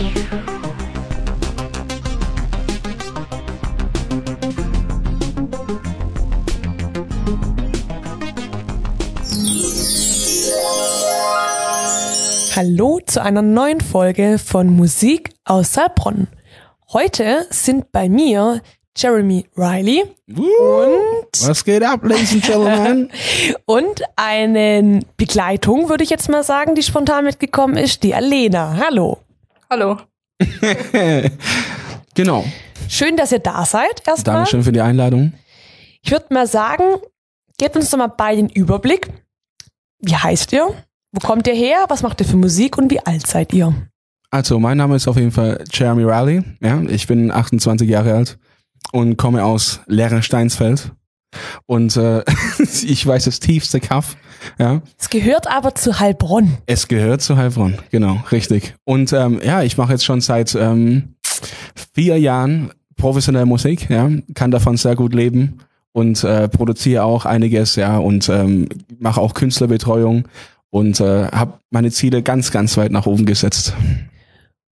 Hallo zu einer neuen Folge von Musik aus Heilbronn. Heute sind bei mir Jeremy Riley und Was geht ab, Ladies and Gentlemen? und eine Begleitung, würde ich jetzt mal sagen, die spontan mitgekommen ist, die Alena. Hallo. Hallo. genau. Schön, dass ihr da seid. Erstmal. Dankeschön für die Einladung. Ich würde mal sagen, gebt uns doch mal beide den Überblick. Wie heißt ihr? Wo kommt ihr her? Was macht ihr für Musik und wie alt seid ihr? Also, mein Name ist auf jeden Fall Jeremy Riley. Ja, ich bin 28 Jahre alt und komme aus Lehrer Steinsfeld. Und äh, ich weiß das tiefste Kaff. Ja, Es gehört aber zu Heilbronn. es gehört zu Heilbronn. Genau, richtig. Und ähm, ja, ich mache jetzt schon seit ähm, vier Jahren professionelle Musik. Ja, kann davon sehr gut leben und äh, produziere auch einiges. Ja, und ähm, mache auch Künstlerbetreuung und äh, habe meine Ziele ganz, ganz weit nach oben gesetzt.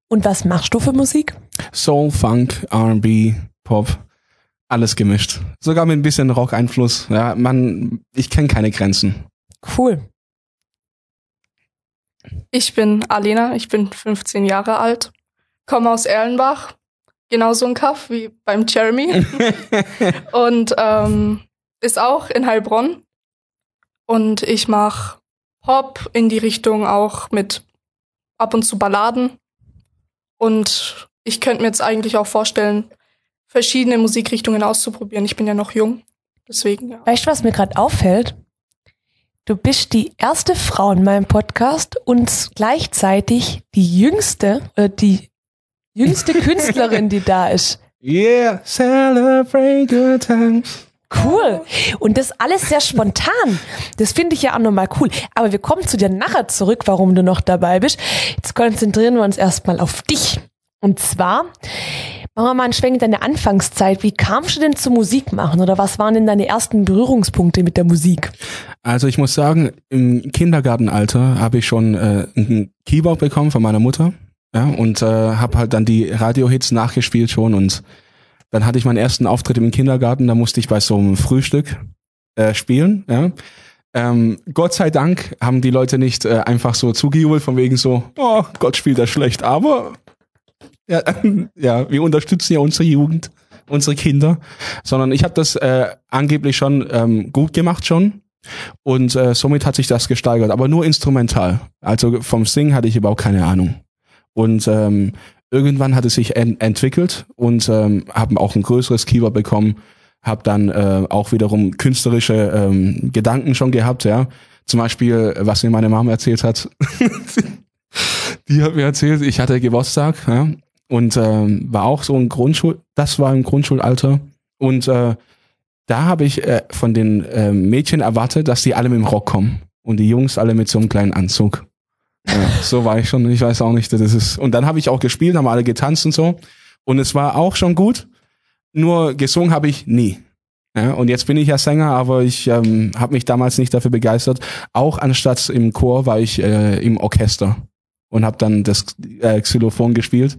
Und was machst du für Musik? Soul, Funk, R&B, Pop, alles gemischt. Sogar mit ein bisschen Rock-Einfluss. Ja, man, ich kenne keine Grenzen. Cool. Ich bin Alena, ich bin 15 Jahre alt, komme aus Erlenbach, genauso ein Kaff wie beim Jeremy und ähm, ist auch in Heilbronn. Und ich mache Pop in die Richtung auch mit ab und zu Balladen. Und ich könnte mir jetzt eigentlich auch vorstellen, verschiedene Musikrichtungen auszuprobieren. Ich bin ja noch jung, deswegen ja. Weißt du, was mir gerade auffällt? Du bist die erste Frau in meinem Podcast und gleichzeitig die jüngste, oder die jüngste Künstlerin, die da ist. Yeah, celebrate good times. Cool. Und das alles sehr spontan. Das finde ich ja auch nochmal cool. Aber wir kommen zu dir nachher zurück, warum du noch dabei bist. Jetzt konzentrieren wir uns erstmal auf dich. Und zwar, machen wir mal einen Schwenk in deine Anfangszeit. Wie kamst du denn zu Musik machen? Oder was waren denn deine ersten Berührungspunkte mit der Musik? Also ich muss sagen, im Kindergartenalter habe ich schon äh, ein Keyboard bekommen von meiner Mutter. Ja, und äh, habe halt dann die Radiohits nachgespielt schon und dann hatte ich meinen ersten Auftritt im Kindergarten, da musste ich bei so einem Frühstück äh, spielen. Ja. Ähm, Gott sei Dank haben die Leute nicht äh, einfach so zugejubelt, von wegen so, oh, Gott spielt das schlecht, aber ja, ja, wir unterstützen ja unsere Jugend, unsere Kinder, sondern ich habe das äh, angeblich schon ähm, gut gemacht schon und äh, somit hat sich das gesteigert, aber nur instrumental. Also vom Singen hatte ich überhaupt keine Ahnung. Und ähm, irgendwann hat es sich en entwickelt und ähm, haben auch ein größeres Keyboard bekommen, habe dann äh, auch wiederum künstlerische ähm, Gedanken schon gehabt, ja. Zum Beispiel, was mir meine Mama erzählt hat. Die hat mir erzählt, ich hatte Geburtstag, ja, und ähm, war auch so ein Grundschul, das war im Grundschulalter und äh, da habe ich äh, von den äh, Mädchen erwartet, dass die alle mit dem Rock kommen und die Jungs alle mit so einem kleinen Anzug. Ja, so war ich schon. Ich weiß auch nicht, das ist. Und dann habe ich auch gespielt, haben alle getanzt und so. Und es war auch schon gut. Nur gesungen habe ich nie. Ja, und jetzt bin ich ja Sänger, aber ich ähm, habe mich damals nicht dafür begeistert. Auch anstatt im Chor war ich äh, im Orchester und habe dann das äh, Xylophon gespielt.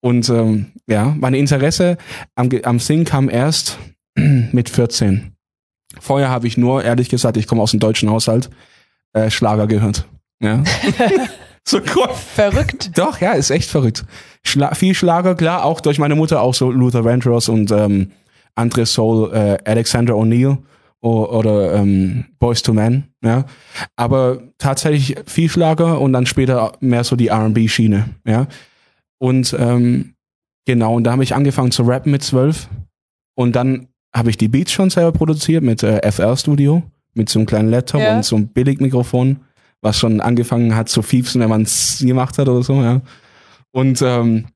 Und ähm, ja, mein Interesse am, am Singen kam erst mit 14. Vorher habe ich nur, ehrlich gesagt, ich komme aus dem deutschen Haushalt, äh, Schlager gehört. Ja. so cool. Verrückt. Doch, ja, ist echt verrückt. Schla viel Schlager, klar, auch durch meine Mutter, auch so Luther Vandross und ähm, Andre Soul, äh, Alexander O'Neill oder ähm, Boys to Men, ja. Aber tatsächlich viel Schlager und dann später mehr so die R&B-Schiene, ja. Und ähm, genau, und da habe ich angefangen zu rappen mit zwölf und dann habe ich die Beats schon selber produziert mit äh, FR Studio, mit so einem kleinen Laptop Ja. und so einem Billigmikrofon, was schon angefangen hat zu fiepsen, wenn man es gemacht hat oder so, ja. Und ähm,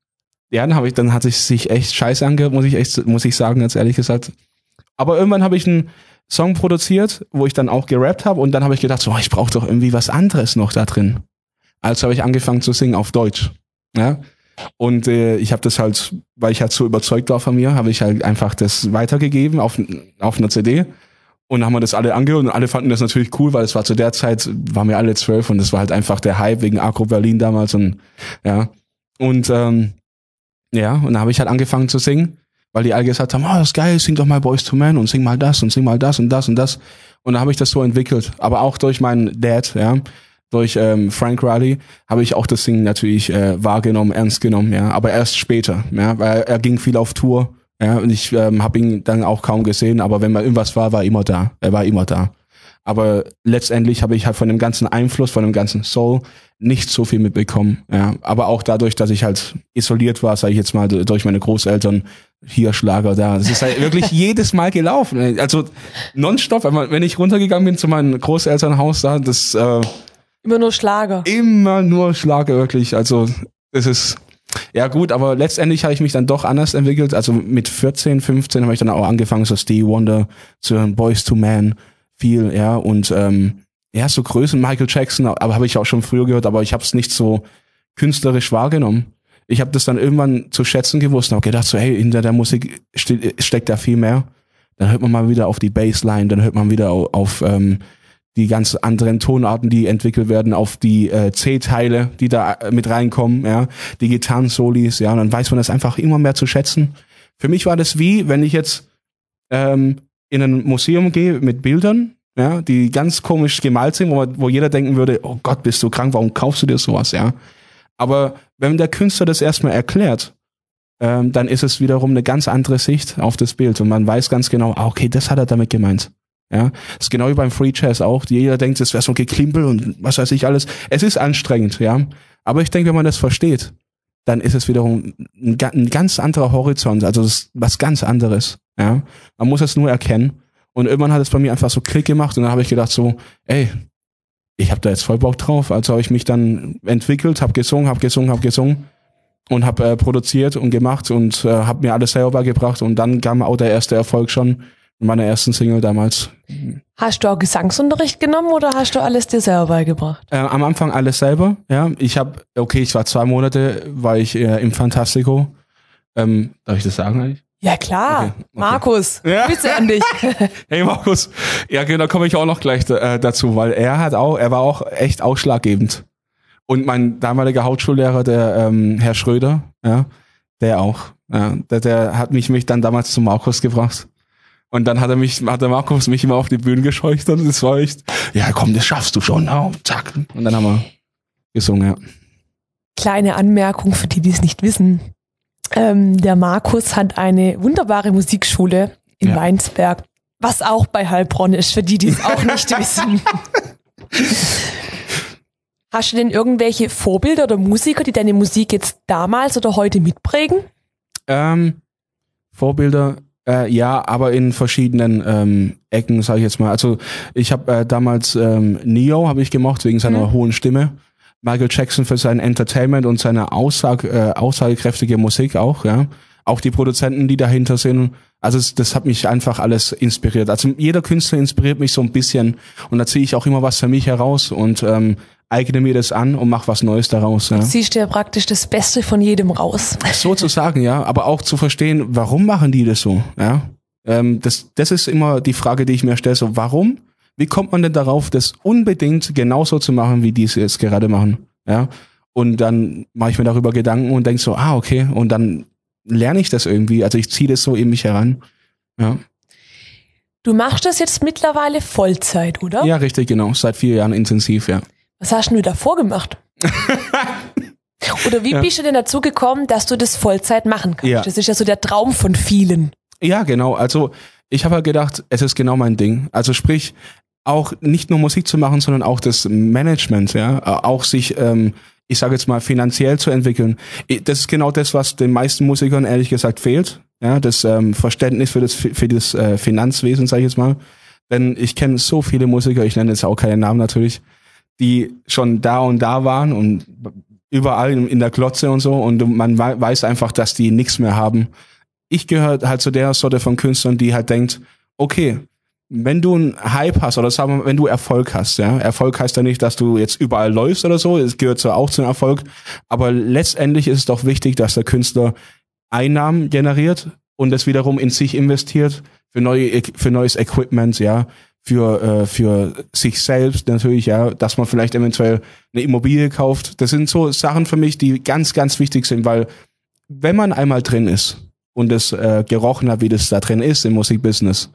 ja, dann habe ich, dann hat es sich echt scheiße angehört, muss ich echt, muss ich sagen, ganz ehrlich gesagt. Aber irgendwann habe ich einen Song produziert, wo ich dann auch gerappt habe und dann habe ich gedacht, so, oh, ich brauche doch irgendwie was anderes noch da drin. Also habe ich angefangen zu singen auf Deutsch. Ja. Und äh, ich habe das halt, weil ich halt so überzeugt war von mir, habe ich halt einfach das weitergegeben auf, auf einer CD. Und haben wir das alle angehört und alle fanden das natürlich cool, weil es war zu der Zeit, waren wir alle zwölf und es war halt einfach der Hype wegen Agro Berlin damals und ja. Und ähm, ja, und dann habe ich halt angefangen zu singen, weil die alle gesagt haben, oh, das ist geil, sing doch mal Boys to Men und sing mal das und sing mal das und das und das. Und dann habe ich das so entwickelt. Aber auch durch meinen Dad, ja, durch ähm, Frank Riley, habe ich auch das Singen natürlich äh, wahrgenommen, ernst genommen, ja. Aber erst später, ja, weil er ging viel auf Tour, ja, und ich ähm, habe ihn dann auch kaum gesehen, aber wenn mal irgendwas war, war er immer da. Er war immer da. Aber letztendlich habe ich halt von dem ganzen Einfluss, von dem ganzen Soul nicht so viel mitbekommen. Ja. Aber auch dadurch, dass ich halt isoliert war, sage ich jetzt mal, durch meine Großeltern, hier Schlager da. Das ist halt wirklich jedes Mal gelaufen. Also nonstop, wenn ich runtergegangen bin zu meinem Großelternhaus da, das äh, immer nur Schlager. Immer nur Schlager, wirklich. Also das ist ja gut, aber letztendlich habe ich mich dann doch anders entwickelt. Also mit 14, 15 habe ich dann auch angefangen, so Stevie Wonder zu hören, Boys to Man viel, ja, und ähm, ja, so Größen, Michael Jackson, aber habe ich auch schon früher gehört, aber ich habe es nicht so künstlerisch wahrgenommen. Ich habe das dann irgendwann zu schätzen gewusst und habe gedacht, so, hey, hinter der Musik ste steckt da viel mehr. Dann hört man mal wieder auf die Bassline, dann hört man wieder auf, auf ähm, die ganz anderen Tonarten, die entwickelt werden, auf die äh, C-Teile, die da äh, mit reinkommen, ja, die Gitarren-Solis, ja, und dann weiß man das einfach immer mehr zu schätzen. Für mich war das wie, wenn ich jetzt ähm, in ein Museum gehe mit Bildern, ja, die ganz komisch gemalt sind, wo, wo jeder denken würde, oh Gott, bist du krank, warum kaufst du dir sowas, ja? Aber wenn der Künstler das erstmal erklärt, ähm, dann ist es wiederum eine ganz andere Sicht auf das Bild und man weiß ganz genau, ah, okay, das hat er damit gemeint. Ja, das ist genau wie beim Free Jazz auch. Jeder denkt, es wäre so ein Geklimpel und was weiß ich alles. Es ist anstrengend, ja. Aber ich denke, wenn man das versteht, dann ist es wiederum ein, ein ganz anderer Horizont, also was ganz anderes. Ja, man muss es nur erkennen. Und irgendwann hat es bei mir einfach so Klick gemacht und dann habe ich gedacht so, ey, ich habe da jetzt voll Bock drauf. Also habe ich mich dann entwickelt, habe gesungen, habe gesungen, habe gesungen und habe äh, produziert und gemacht und äh, habe mir alles selber gebracht und dann kam auch der erste Erfolg schon meiner ersten Single damals. Hast du auch Gesangsunterricht genommen oder hast du alles dir selber beigebracht? Äh, am Anfang alles selber, ja. Ich habe, okay, ich war zwei Monate, war ich äh, im Fantastico. Ähm, darf ich das sagen eigentlich? Ja klar, okay, okay. Markus, ja. Grüße an dich. hey Markus, ja genau, komme ich auch noch gleich äh, dazu, weil er hat auch, er war auch echt ausschlaggebend. Und mein damaliger Hauptschullehrer, der ähm, Herr Schröder, ja, der auch, ja, der, der hat mich, mich dann damals zu Markus gebracht. Und dann hat er mich, hat der Markus mich immer auf die Bühne gescheucht und das war echt, ja komm, das schaffst du schon, ja, zack. Und dann haben wir gesungen, ja. Kleine Anmerkung für die, die es nicht wissen. Ähm, der Markus hat eine wunderbare Musikschule in ja. Weinsberg, was auch bei Heilbronn ist, für die, die es auch nicht wissen. Hast du denn irgendwelche Vorbilder oder Musiker, die deine Musik jetzt damals oder heute mitprägen? Ähm, Vorbilder, äh, ja, aber in verschiedenen ähm, Ecken, sage ich jetzt mal. Also ich habe äh, damals ähm, Neo habe ich gemocht wegen seiner mhm. hohen Stimme. Michael Jackson für sein Entertainment und seine Aussage, äh, aussagekräftige Musik auch, ja. Auch die Produzenten, die dahinter sind. Also es, das hat mich einfach alles inspiriert. Also jeder Künstler inspiriert mich so ein bisschen und da ziehe ich auch immer was für mich heraus und ähm, eigne mir das an und mach was Neues daraus. Ja. Siehst du ja praktisch das Beste von jedem raus. Sozusagen, ja. Aber auch zu verstehen, warum machen die das so, ja. Ähm, das, das ist immer die Frage, die ich mir stelle. So, warum? Wie kommt man denn darauf, das unbedingt genauso zu machen, wie die es jetzt gerade machen? Ja. Und dann mache ich mir darüber Gedanken und denke so, ah, okay. Und dann lerne ich das irgendwie. Also ich ziehe das so in mich heran. Ja. Du machst das jetzt mittlerweile Vollzeit, oder? Ja, richtig, genau. Seit vier Jahren intensiv, ja. Was hast du davor gemacht? Oder wie ja. bist du denn dazu gekommen, dass du das Vollzeit machen kannst? Ja. Das ist ja so der Traum von vielen. Ja, genau. Also ich habe halt gedacht, es ist genau mein Ding. Also sprich, auch nicht nur Musik zu machen, sondern auch das Management, ja, auch sich, ähm, ich sage jetzt mal, finanziell zu entwickeln. Das ist genau das, was den meisten Musikern ehrlich gesagt fehlt. Ja, das ähm, Verständnis für das für das äh, Finanzwesen, sage ich jetzt mal. Denn ich kenne so viele Musiker, ich nenne jetzt auch keinen Namen natürlich, die schon da und da waren und überall in der Klotze und so. Und man weiß einfach, dass die nichts mehr haben. Ich gehöre halt zu der Sorte von Künstlern, die halt denkt, okay, wenn du einen Hype hast oder sagen wir, wenn du Erfolg hast, ja, Erfolg heißt ja nicht, dass du jetzt überall läufst oder so, es gehört zwar auch zum Erfolg, aber letztendlich ist es doch wichtig, dass der Künstler Einnahmen generiert und es wiederum in sich investiert für neue für neues Equipment, ja, für, äh, für sich selbst natürlich, ja, dass man vielleicht eventuell eine Immobilie kauft. Das sind so Sachen für mich, die ganz, ganz wichtig sind, weil wenn man einmal drin ist und es äh, gerochen hat, wie das da drin ist im Musikbusiness,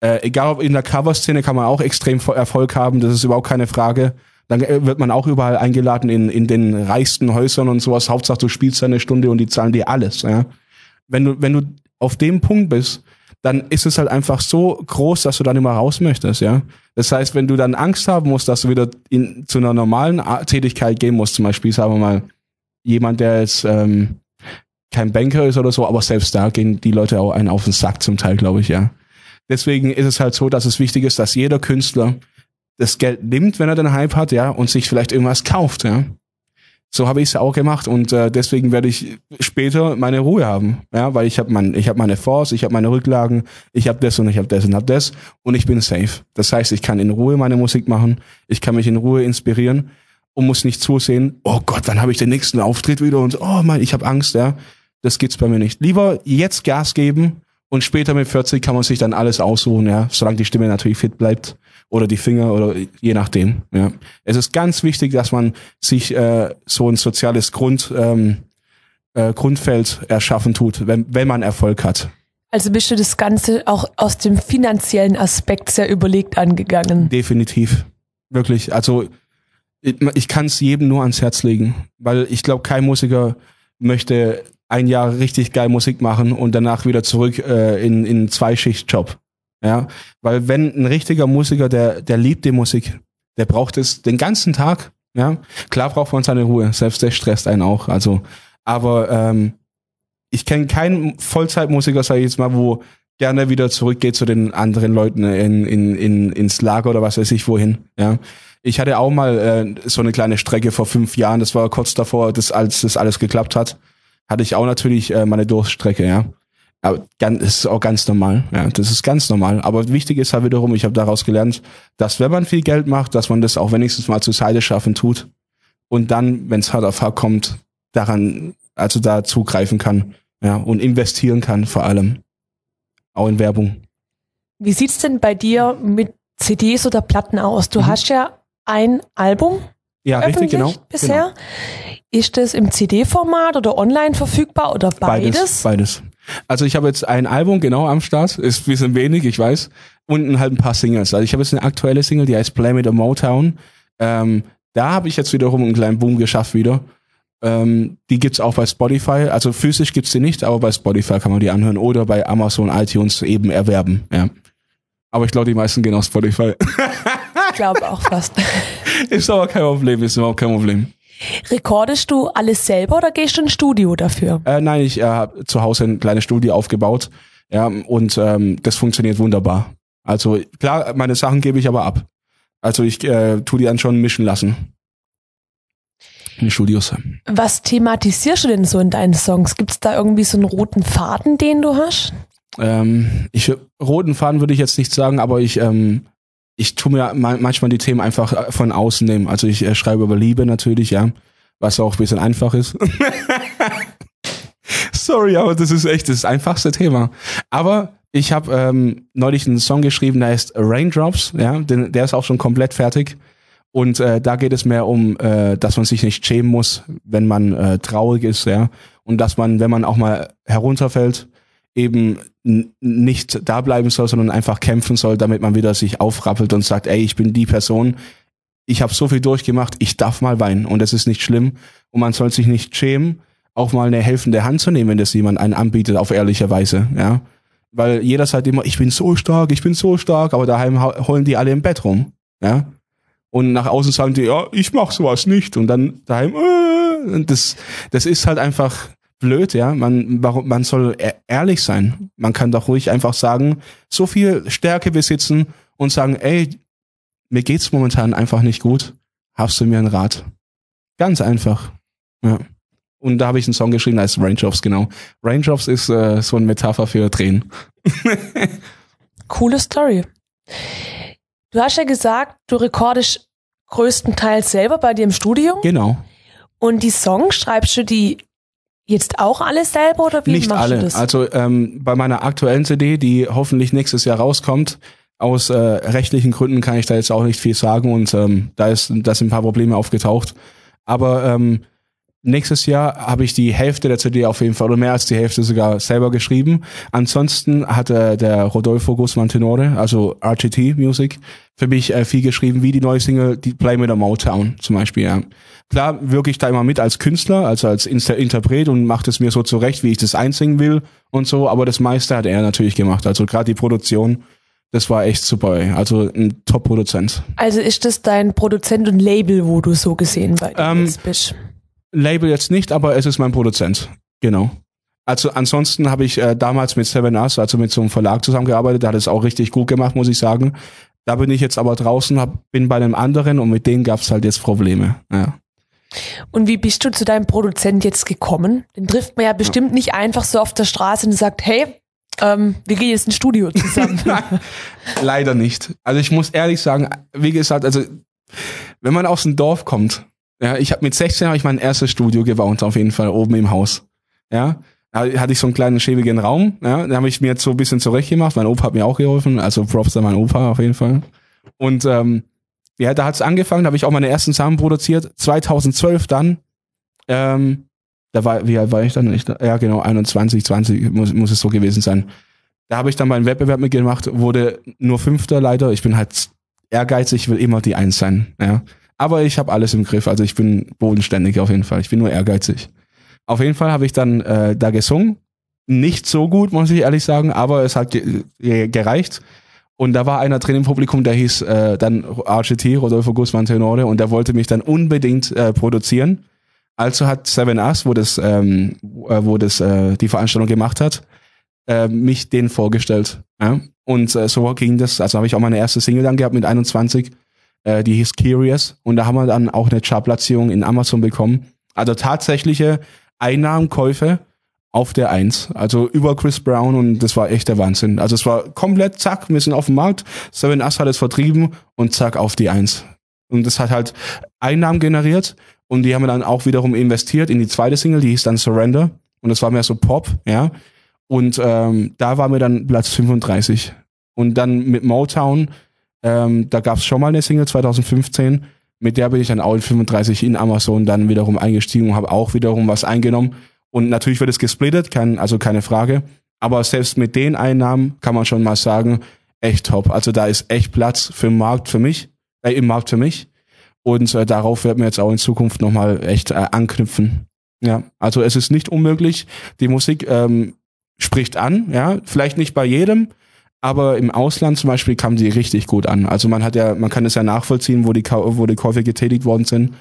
äh, egal ob in der Coverszene kann man auch extrem Erfolg haben, das ist überhaupt keine Frage. Dann äh, wird man auch überall eingeladen in, in den reichsten Häusern und sowas. Hauptsache du spielst eine Stunde und die zahlen dir alles. Ja? Wenn du, wenn du auf dem Punkt bist, dann ist es halt einfach so groß, dass du dann immer raus möchtest, ja. Das heißt, wenn du dann Angst haben musst, dass du wieder in, zu einer normalen Tätigkeit gehen musst, zum Beispiel, sagen wir mal, jemand, der jetzt ähm, kein Banker ist oder so, aber selbst da gehen die Leute auch einen auf den Sack zum Teil, glaube ich, ja. Deswegen ist es halt so, dass es wichtig ist, dass jeder Künstler das Geld nimmt, wenn er den Hype hat, ja, und sich vielleicht irgendwas kauft, ja. So habe ich es auch gemacht und äh, deswegen werde ich später meine Ruhe haben, ja, weil ich habe mein, ich habe meine Force, ich habe meine Rücklagen, ich habe das und ich habe das und habe das und ich bin safe. Das heißt, ich kann in Ruhe meine Musik machen, ich kann mich in Ruhe inspirieren und muss nicht zusehen, oh Gott, wann habe ich den nächsten Auftritt wieder und oh mein, ich habe Angst, ja. Das gibt's bei mir nicht. Lieber jetzt Gas geben und später mit 40 kann man sich dann alles aussuchen, ja, solange die Stimme natürlich fit bleibt oder die Finger oder je nachdem. Ja. Es ist ganz wichtig, dass man sich äh, so ein soziales Grund, ähm, äh, Grundfeld erschaffen tut, wenn, wenn man Erfolg hat. Also bist du das Ganze auch aus dem finanziellen Aspekt sehr überlegt angegangen? Definitiv. Wirklich. Also ich, kann es jedem nur ans Herz legen, weil ich glaube, kein Musiker möchte ein Jahr richtig geil Musik machen und danach wieder zurück äh, in in Zweischichtjob. Ja, weil wenn ein richtiger Musiker, der, der liebt die Musik, der braucht es den ganzen Tag. Ja, klar braucht man seine Ruhe, selbst der stresst einen auch. Also, aber ähm, ich kenne keinen Vollzeitmusiker, sage ich jetzt mal, wo gerne wieder zurückgeht zu den anderen Leuten in, in, in, ins Lager oder was weiß ich wohin. Ja, ich hatte auch mal äh, so eine kleine Strecke vor fünf Jahren. Das war kurz davor, dass als das alles geklappt hat, hatte ich auch natürlich äh, meine Durststrecke. Ja, aber ganz, das ist auch ganz normal. Ja, das ist ganz normal. Aber wichtig ist halt wiederum, ich habe daraus gelernt, dass wenn man viel Geld macht, dass man das auch wenigstens mal zur Seite schaffen tut und dann, wenn es hart auf hart kommt, daran, also da zugreifen kann, ja, und investieren kann vor allem. Auch in Werbung. Wie sieht's denn bei dir mit CDs oder Platten aus? Du mhm. hast ja ein Album. Ja, richtig, genau. Bisher. Genau. Ist das im CD-Format oder online verfügbar oder beides? Beides. beides. Also ich habe jetzt ein Album genau am Start, ist ein bisschen wenig, ich weiß, und halt ein paar Singles. Also ich habe jetzt eine aktuelle Single, die heißt Play Me the Motown. Ähm, da habe ich jetzt wiederum einen kleinen Boom geschafft wieder. Ähm, die gibt's auch bei Spotify. Also physisch gibt's die nicht, aber bei Spotify kann man die anhören oder bei Amazon, iTunes eben erwerben. Ja. Aber ich glaube, die meisten gehen auf Spotify. ich glaube auch fast. ist aber kein Problem, ist überhaupt kein Problem. Rekordest du alles selber oder gehst du ins Studio dafür? Äh, nein, ich äh, habe zu Hause ein kleines Studio aufgebaut. Ja, und ähm, das funktioniert wunderbar. Also klar, meine Sachen gebe ich aber ab. Also ich äh, tu die dann schon mischen lassen. In Studios. Was thematisierst du denn so in deinen Songs? Gibt es da irgendwie so einen roten Faden, den du hast? Ähm, ich roten Faden würde ich jetzt nicht sagen, aber ich ähm, ich tue mir manchmal die Themen einfach äh, von außen nehmen. Also ich äh, schreibe über Liebe natürlich, ja, was auch ein bisschen einfach ist. Sorry, aber das ist echt das einfachste Thema. Aber ich habe ähm, neulich einen Song geschrieben, der heißt Raindrops, ja, den, der ist auch schon komplett fertig. Und äh, da geht es mehr um, äh, dass man sich nicht schämen muss, wenn man äh, traurig ist, ja. Und dass man, wenn man auch mal herunterfällt, eben nicht da bleiben soll, sondern einfach kämpfen soll, damit man wieder sich aufrappelt und sagt, ey, ich bin die Person, ich habe so viel durchgemacht, ich darf mal weinen und es ist nicht schlimm und man soll sich nicht schämen, auch mal eine helfende Hand zu nehmen, wenn das jemand einen anbietet, auf ehrliche Weise, ja. Weil jeder sagt immer, ich bin so stark, ich bin so stark, aber daheim holen die alle im Bett rum, ja. Und nach außen sagen die, ja, ich mach sowas nicht und dann daheim, äh, das, das ist halt einfach, blöd, ja. Man, warum, man soll e-, ehrlich sein. Man kann doch ruhig einfach sagen, so viel Stärke besitzen und sagen, ey, mir geht's momentan einfach nicht gut. Hast du mir einen Rat? Ganz einfach. Ja. Und da habe ich einen Song geschrieben, als Raindrops, genau. Raindrops ist äh, so eine Metapher für Tränen. Coole Story. Du hast ja gesagt, du rekordest größtenteils selber bei dir im Studio. Genau. Und die Songs schreibst du die Jetzt auch alles selber oder wie Nicht machst alle. du das? Also ähm, bei meiner aktuellen CD, die hoffentlich nächstes Jahr rauskommt, Aus äh, rechtlichen Gründen kann ich da jetzt auch nicht viel sagen und ähm, da ist da sind ein paar Probleme aufgetaucht. Aber ähm, nächstes Jahr habe ich die Hälfte der CD auf jeden Fall oder mehr als die Hälfte sogar selber geschrieben. Ansonsten hat äh, der Rodolfo Guzman Tenore, also RGT Music, für mich äh, viel geschrieben, wie die neue Single die Play mit der Motown zum Beispiel. Ja. Klar wirke ich da immer mit als Künstler, also als Inter Interpret und macht es mir so zurecht, wie ich das einsingen will und so, aber das meiste hat er natürlich gemacht. Also gerade die Produktion das war echt super. Also ein Top-Produzent. Also ist das dein Produzent und Label, wo du so gesehen bei ähm, bist? Label jetzt nicht, aber es ist mein Produzent. Genau. Also ansonsten habe ich äh, damals mit Seven Us, also mit so einem Verlag zusammengearbeitet, der hat es auch richtig gut gemacht, muss ich sagen. Da bin ich jetzt aber draußen, hab, bin bei einem anderen und mit denen gab es halt jetzt Probleme. Ja. Und wie bist du zu deinem Produzent jetzt gekommen? Den trifft man ja bestimmt ja. nicht einfach so auf der Straße und sagt, hey, ähm, wir gehen jetzt ins Studio zusammen. Leider nicht. Also ich muss ehrlich sagen, wie gesagt, also wenn man aus dem Dorf kommt, ja, ich habe mit 16 habe ich mein erstes Studio gebaut, auf jeden Fall oben im Haus. Ja, da hatte ich so einen kleinen schäbigen Raum. Ja, da habe ich mir jetzt so ein bisschen zurechtgemacht. Mein Opa hat mir auch geholfen, also Props an meinen Opa auf jeden Fall. Und ähm, ja, da hat's angefangen, da habe ich auch meine ersten Sachen produziert. 2012 dann ähm, da war, wie alt war ich dann? Ich, ja, genau, 21, 20 muss, muss es so gewesen sein. Da habe ich dann meinen Wettbewerb mitgemacht, wurde nur Fünfter leider. Ich bin halt ehrgeizig, will immer die Eins sein. Ja. Aber ich habe alles im Griff. Also ich bin bodenständig auf jeden Fall. Ich bin nur ehrgeizig. Auf jeden Fall habe ich dann äh, da gesungen. Nicht so gut, muss ich ehrlich sagen, aber es hat ge gereicht. Und da war einer drin im Publikum, der hieß äh, dann RGT, Rodolfo Guzman Tenore, und der wollte mich dann unbedingt äh, produzieren. Also hat Seven Us, wo das, ähm, äh, wo das äh, die Veranstaltung gemacht hat, äh, mich denen vorgestellt. Ja? Und äh, so ging das. Also habe ich auch meine erste Single dann gehabt mit 21, äh, die hieß Curious. Und da haben wir dann auch eine Chartplatzierung in Amazon bekommen. Also tatsächliche Einnahmenkäufe auf der Eins. Also über Chris Brown und das war echt der Wahnsinn. Also es war komplett zack, wir sind auf dem Markt, Seven Us hat es vertrieben und zack auf die Eins. Und das hat halt Einnahmen generiert und die haben wir dann auch wiederum investiert in die zweite Single, die hieß dann Surrender. Und das war mehr so Pop, ja. Und ähm, da war mir dann Platz 35. Und dann mit Motown, ähm, da gab es schon mal eine Single 2015, mit der bin ich dann auch in 35 in Amazon dann wiederum eingestiegen und habe auch wiederum was eingenommen. Und natürlich wird es gesplittet, kein, also keine Frage. Aber selbst mit den Einnahmen kann man schon mal sagen, echt top. Also da ist echt Platz für den Markt für mich, äh, im Markt für mich. Und äh, darauf werden wir jetzt auch in Zukunft nochmal echt äh, anknüpfen. Ja, also es ist nicht unmöglich. Die Musik ähm, spricht an, ja, vielleicht nicht bei jedem, aber im Ausland zum Beispiel kam die richtig gut an. Also man hat ja, man kann es ja nachvollziehen, wo die, wo die Käufe getätigt worden sind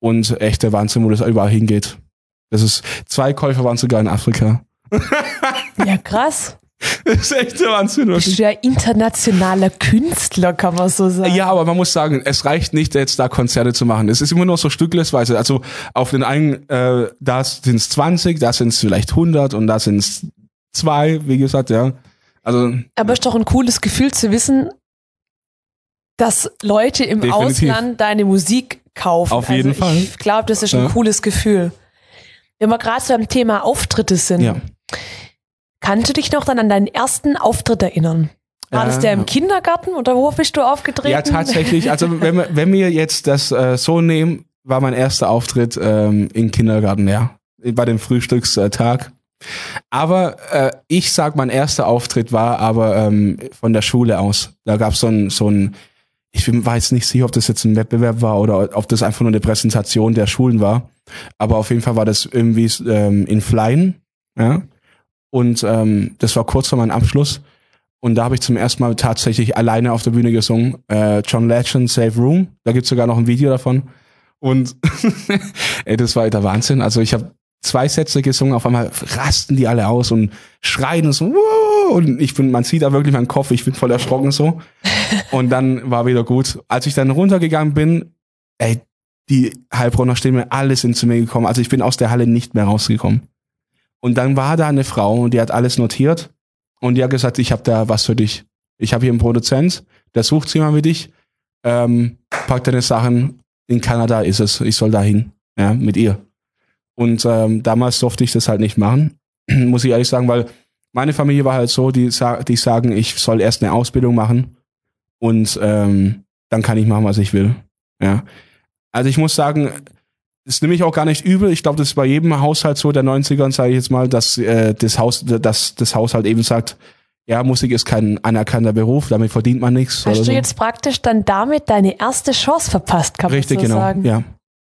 und echter Wahnsinn, wo das überall hingeht. Das ist, zwei Käufer waren sogar in Afrika. Ja, krass. Das ist echt der Wahnsinn. Bist du ja internationaler Künstler, kann man so sagen. Ja, aber man muss sagen, es reicht nicht, jetzt da Konzerte zu machen. Es ist immer nur so stücklesweise. Also auf den einen, äh, da sind es 20, da sind es vielleicht 100 und da sind es zwei, wie gesagt, ja. Also, aber es ist doch ein cooles Gefühl zu wissen, dass Leute im definitiv. Ausland deine Musik kaufen. Auf jeden also Fall. Ich glaube, das ist ein ja. cooles Gefühl. Wenn wir gerade so beim Thema Auftritte sind. Ja Kannst du dich noch dann an deinen ersten Auftritt erinnern? War das der im Kindergarten oder wo bist du aufgetreten? Ja, tatsächlich. Also wenn wir, wenn wir jetzt das äh, so nehmen, war mein erster Auftritt ähm, im Kindergarten, ja. Bei dem Frühstückstag. Aber äh, ich sag, mein erster Auftritt war aber ähm, von der Schule aus. Da gab so ein, so ein, ich weiß nicht sicher, ob das jetzt ein Wettbewerb war oder ob das einfach nur eine Präsentation der Schulen war. Aber auf jeden Fall war das irgendwie ähm, in Flyen, ja. Und ähm, das war kurz vor meinem Abschluss. Und da habe ich zum ersten Mal tatsächlich alleine auf der Bühne gesungen. Äh, John Legend, Save Room. Da gibt's sogar noch ein Video davon. Und ey, das war der Wahnsinn. Also ich habe zwei Sätze gesungen, auf einmal rasten die alle aus und schreien und so. Wuh! Und ich bin, man sieht da wirklich meinen Kopf, ich bin voll erschrocken so. Und dann war wieder gut. Als ich dann runtergegangen bin, ey, die Heilbronner Stimme, alle sind zu mir gekommen. Also ich bin aus der Halle nicht mehr rausgekommen. Und dann war da eine Frau und die hat alles notiert und die hat gesagt, ich habe da was für dich. Ich habe hier einen Produzent, der sucht mal mit dich. Ähm, pack deine Sachen, in Kanada ist es, ich soll dahin, ja, mit ihr. Und ähm, damals durfte ich das halt nicht machen, muss ich ehrlich sagen, weil meine Familie war halt so, die, die sagen, ich soll erst eine Ausbildung machen und ähm, dann kann ich machen, was ich will. Ja. Also ich muss sagen, das nehme ich auch gar nicht übel. Ich glaube, das ist bei jedem Haushalt so der 90ern, sage ich jetzt mal, dass äh, das Haus, dass das Haushalt eben sagt, ja, Musik ist kein anerkannter Beruf, damit verdient man nichts. Hast du so. jetzt praktisch dann damit deine erste Chance verpasst, kann Richtig, man so genau. sagen? Ja.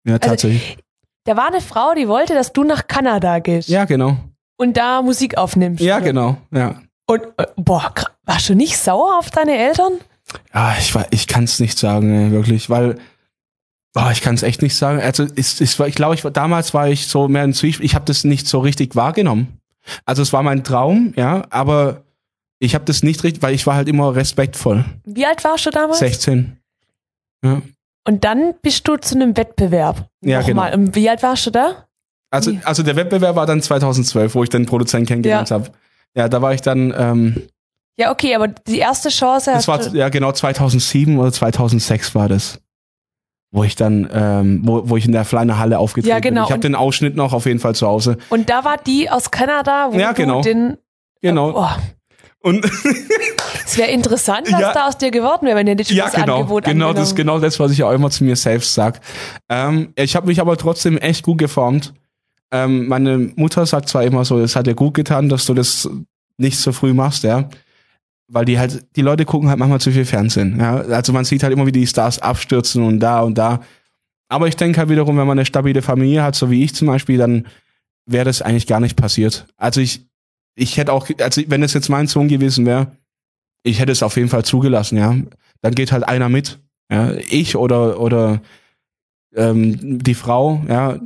Ja, tatsächlich. Da war eine Frau, die wollte, dass du nach Kanada gehst ja, genau. und da Musik aufnimmst. Ja, oder? genau. Ja. Und äh, boah, warst du nicht sauer auf deine Eltern? Ah, ich, wa- ich kann es nicht sagen, wirklich, weil boah, ich kann es echt nicht sagen. Also ist, ist, ich glaube, ich war, damals war ich so mehr ein Zwiespalt. Ich habe das nicht so richtig wahrgenommen. Also es war mein Traum, ja, aber ich habe das nicht richtig, weil ich war halt immer respektvoll. Wie alt warst du damals? 16. Ja. Und dann bist du zu einem Wettbewerb. Ja, genau. Nochmal. Und Wie alt warst du da? Also, also der Wettbewerb war dann 2012, wo ich den Produzenten kennengelernt Ja. habe. Ja, da war ich dann, ähm, Ja, okay, aber die erste Chance das war du, ja genau 2007 oder 2006 war das. Wo ich dann, ähm, wo, wo ich in der Fleiner Halle aufgetreten Ja, genau. bin. Ich habe den Ausschnitt noch auf jeden Fall zu Hause. Und da war die aus Kanada, wo Ja, du genau. den. Genau. Boah, Und es wäre interessant, was Ja. da aus dir geworden wäre, wenn dir das, ja, das genau, Angebot genau das, genau das, was ich auch immer zu mir selbst sag. Ähm, ich habe mich aber trotzdem echt gut geformt. Ähm, meine Mutter sagt zwar immer so, es hat dir gut getan, dass du das nicht so früh machst, ja, weil die halt, die Leute gucken halt manchmal zu viel Fernsehen. Ja, also man sieht halt immer, wie die Stars abstürzen und da und da. Aber ich denke halt wiederum, wenn man eine stabile Familie hat, so wie ich zum Beispiel, dann wäre das eigentlich gar nicht passiert. Also ich, ich hätte auch, also wenn es jetzt mein Sohn gewesen wäre, ich hätte es auf jeden Fall zugelassen, ja. Dann geht halt einer mit, ja. Ich oder oder ähm, die Frau, ja.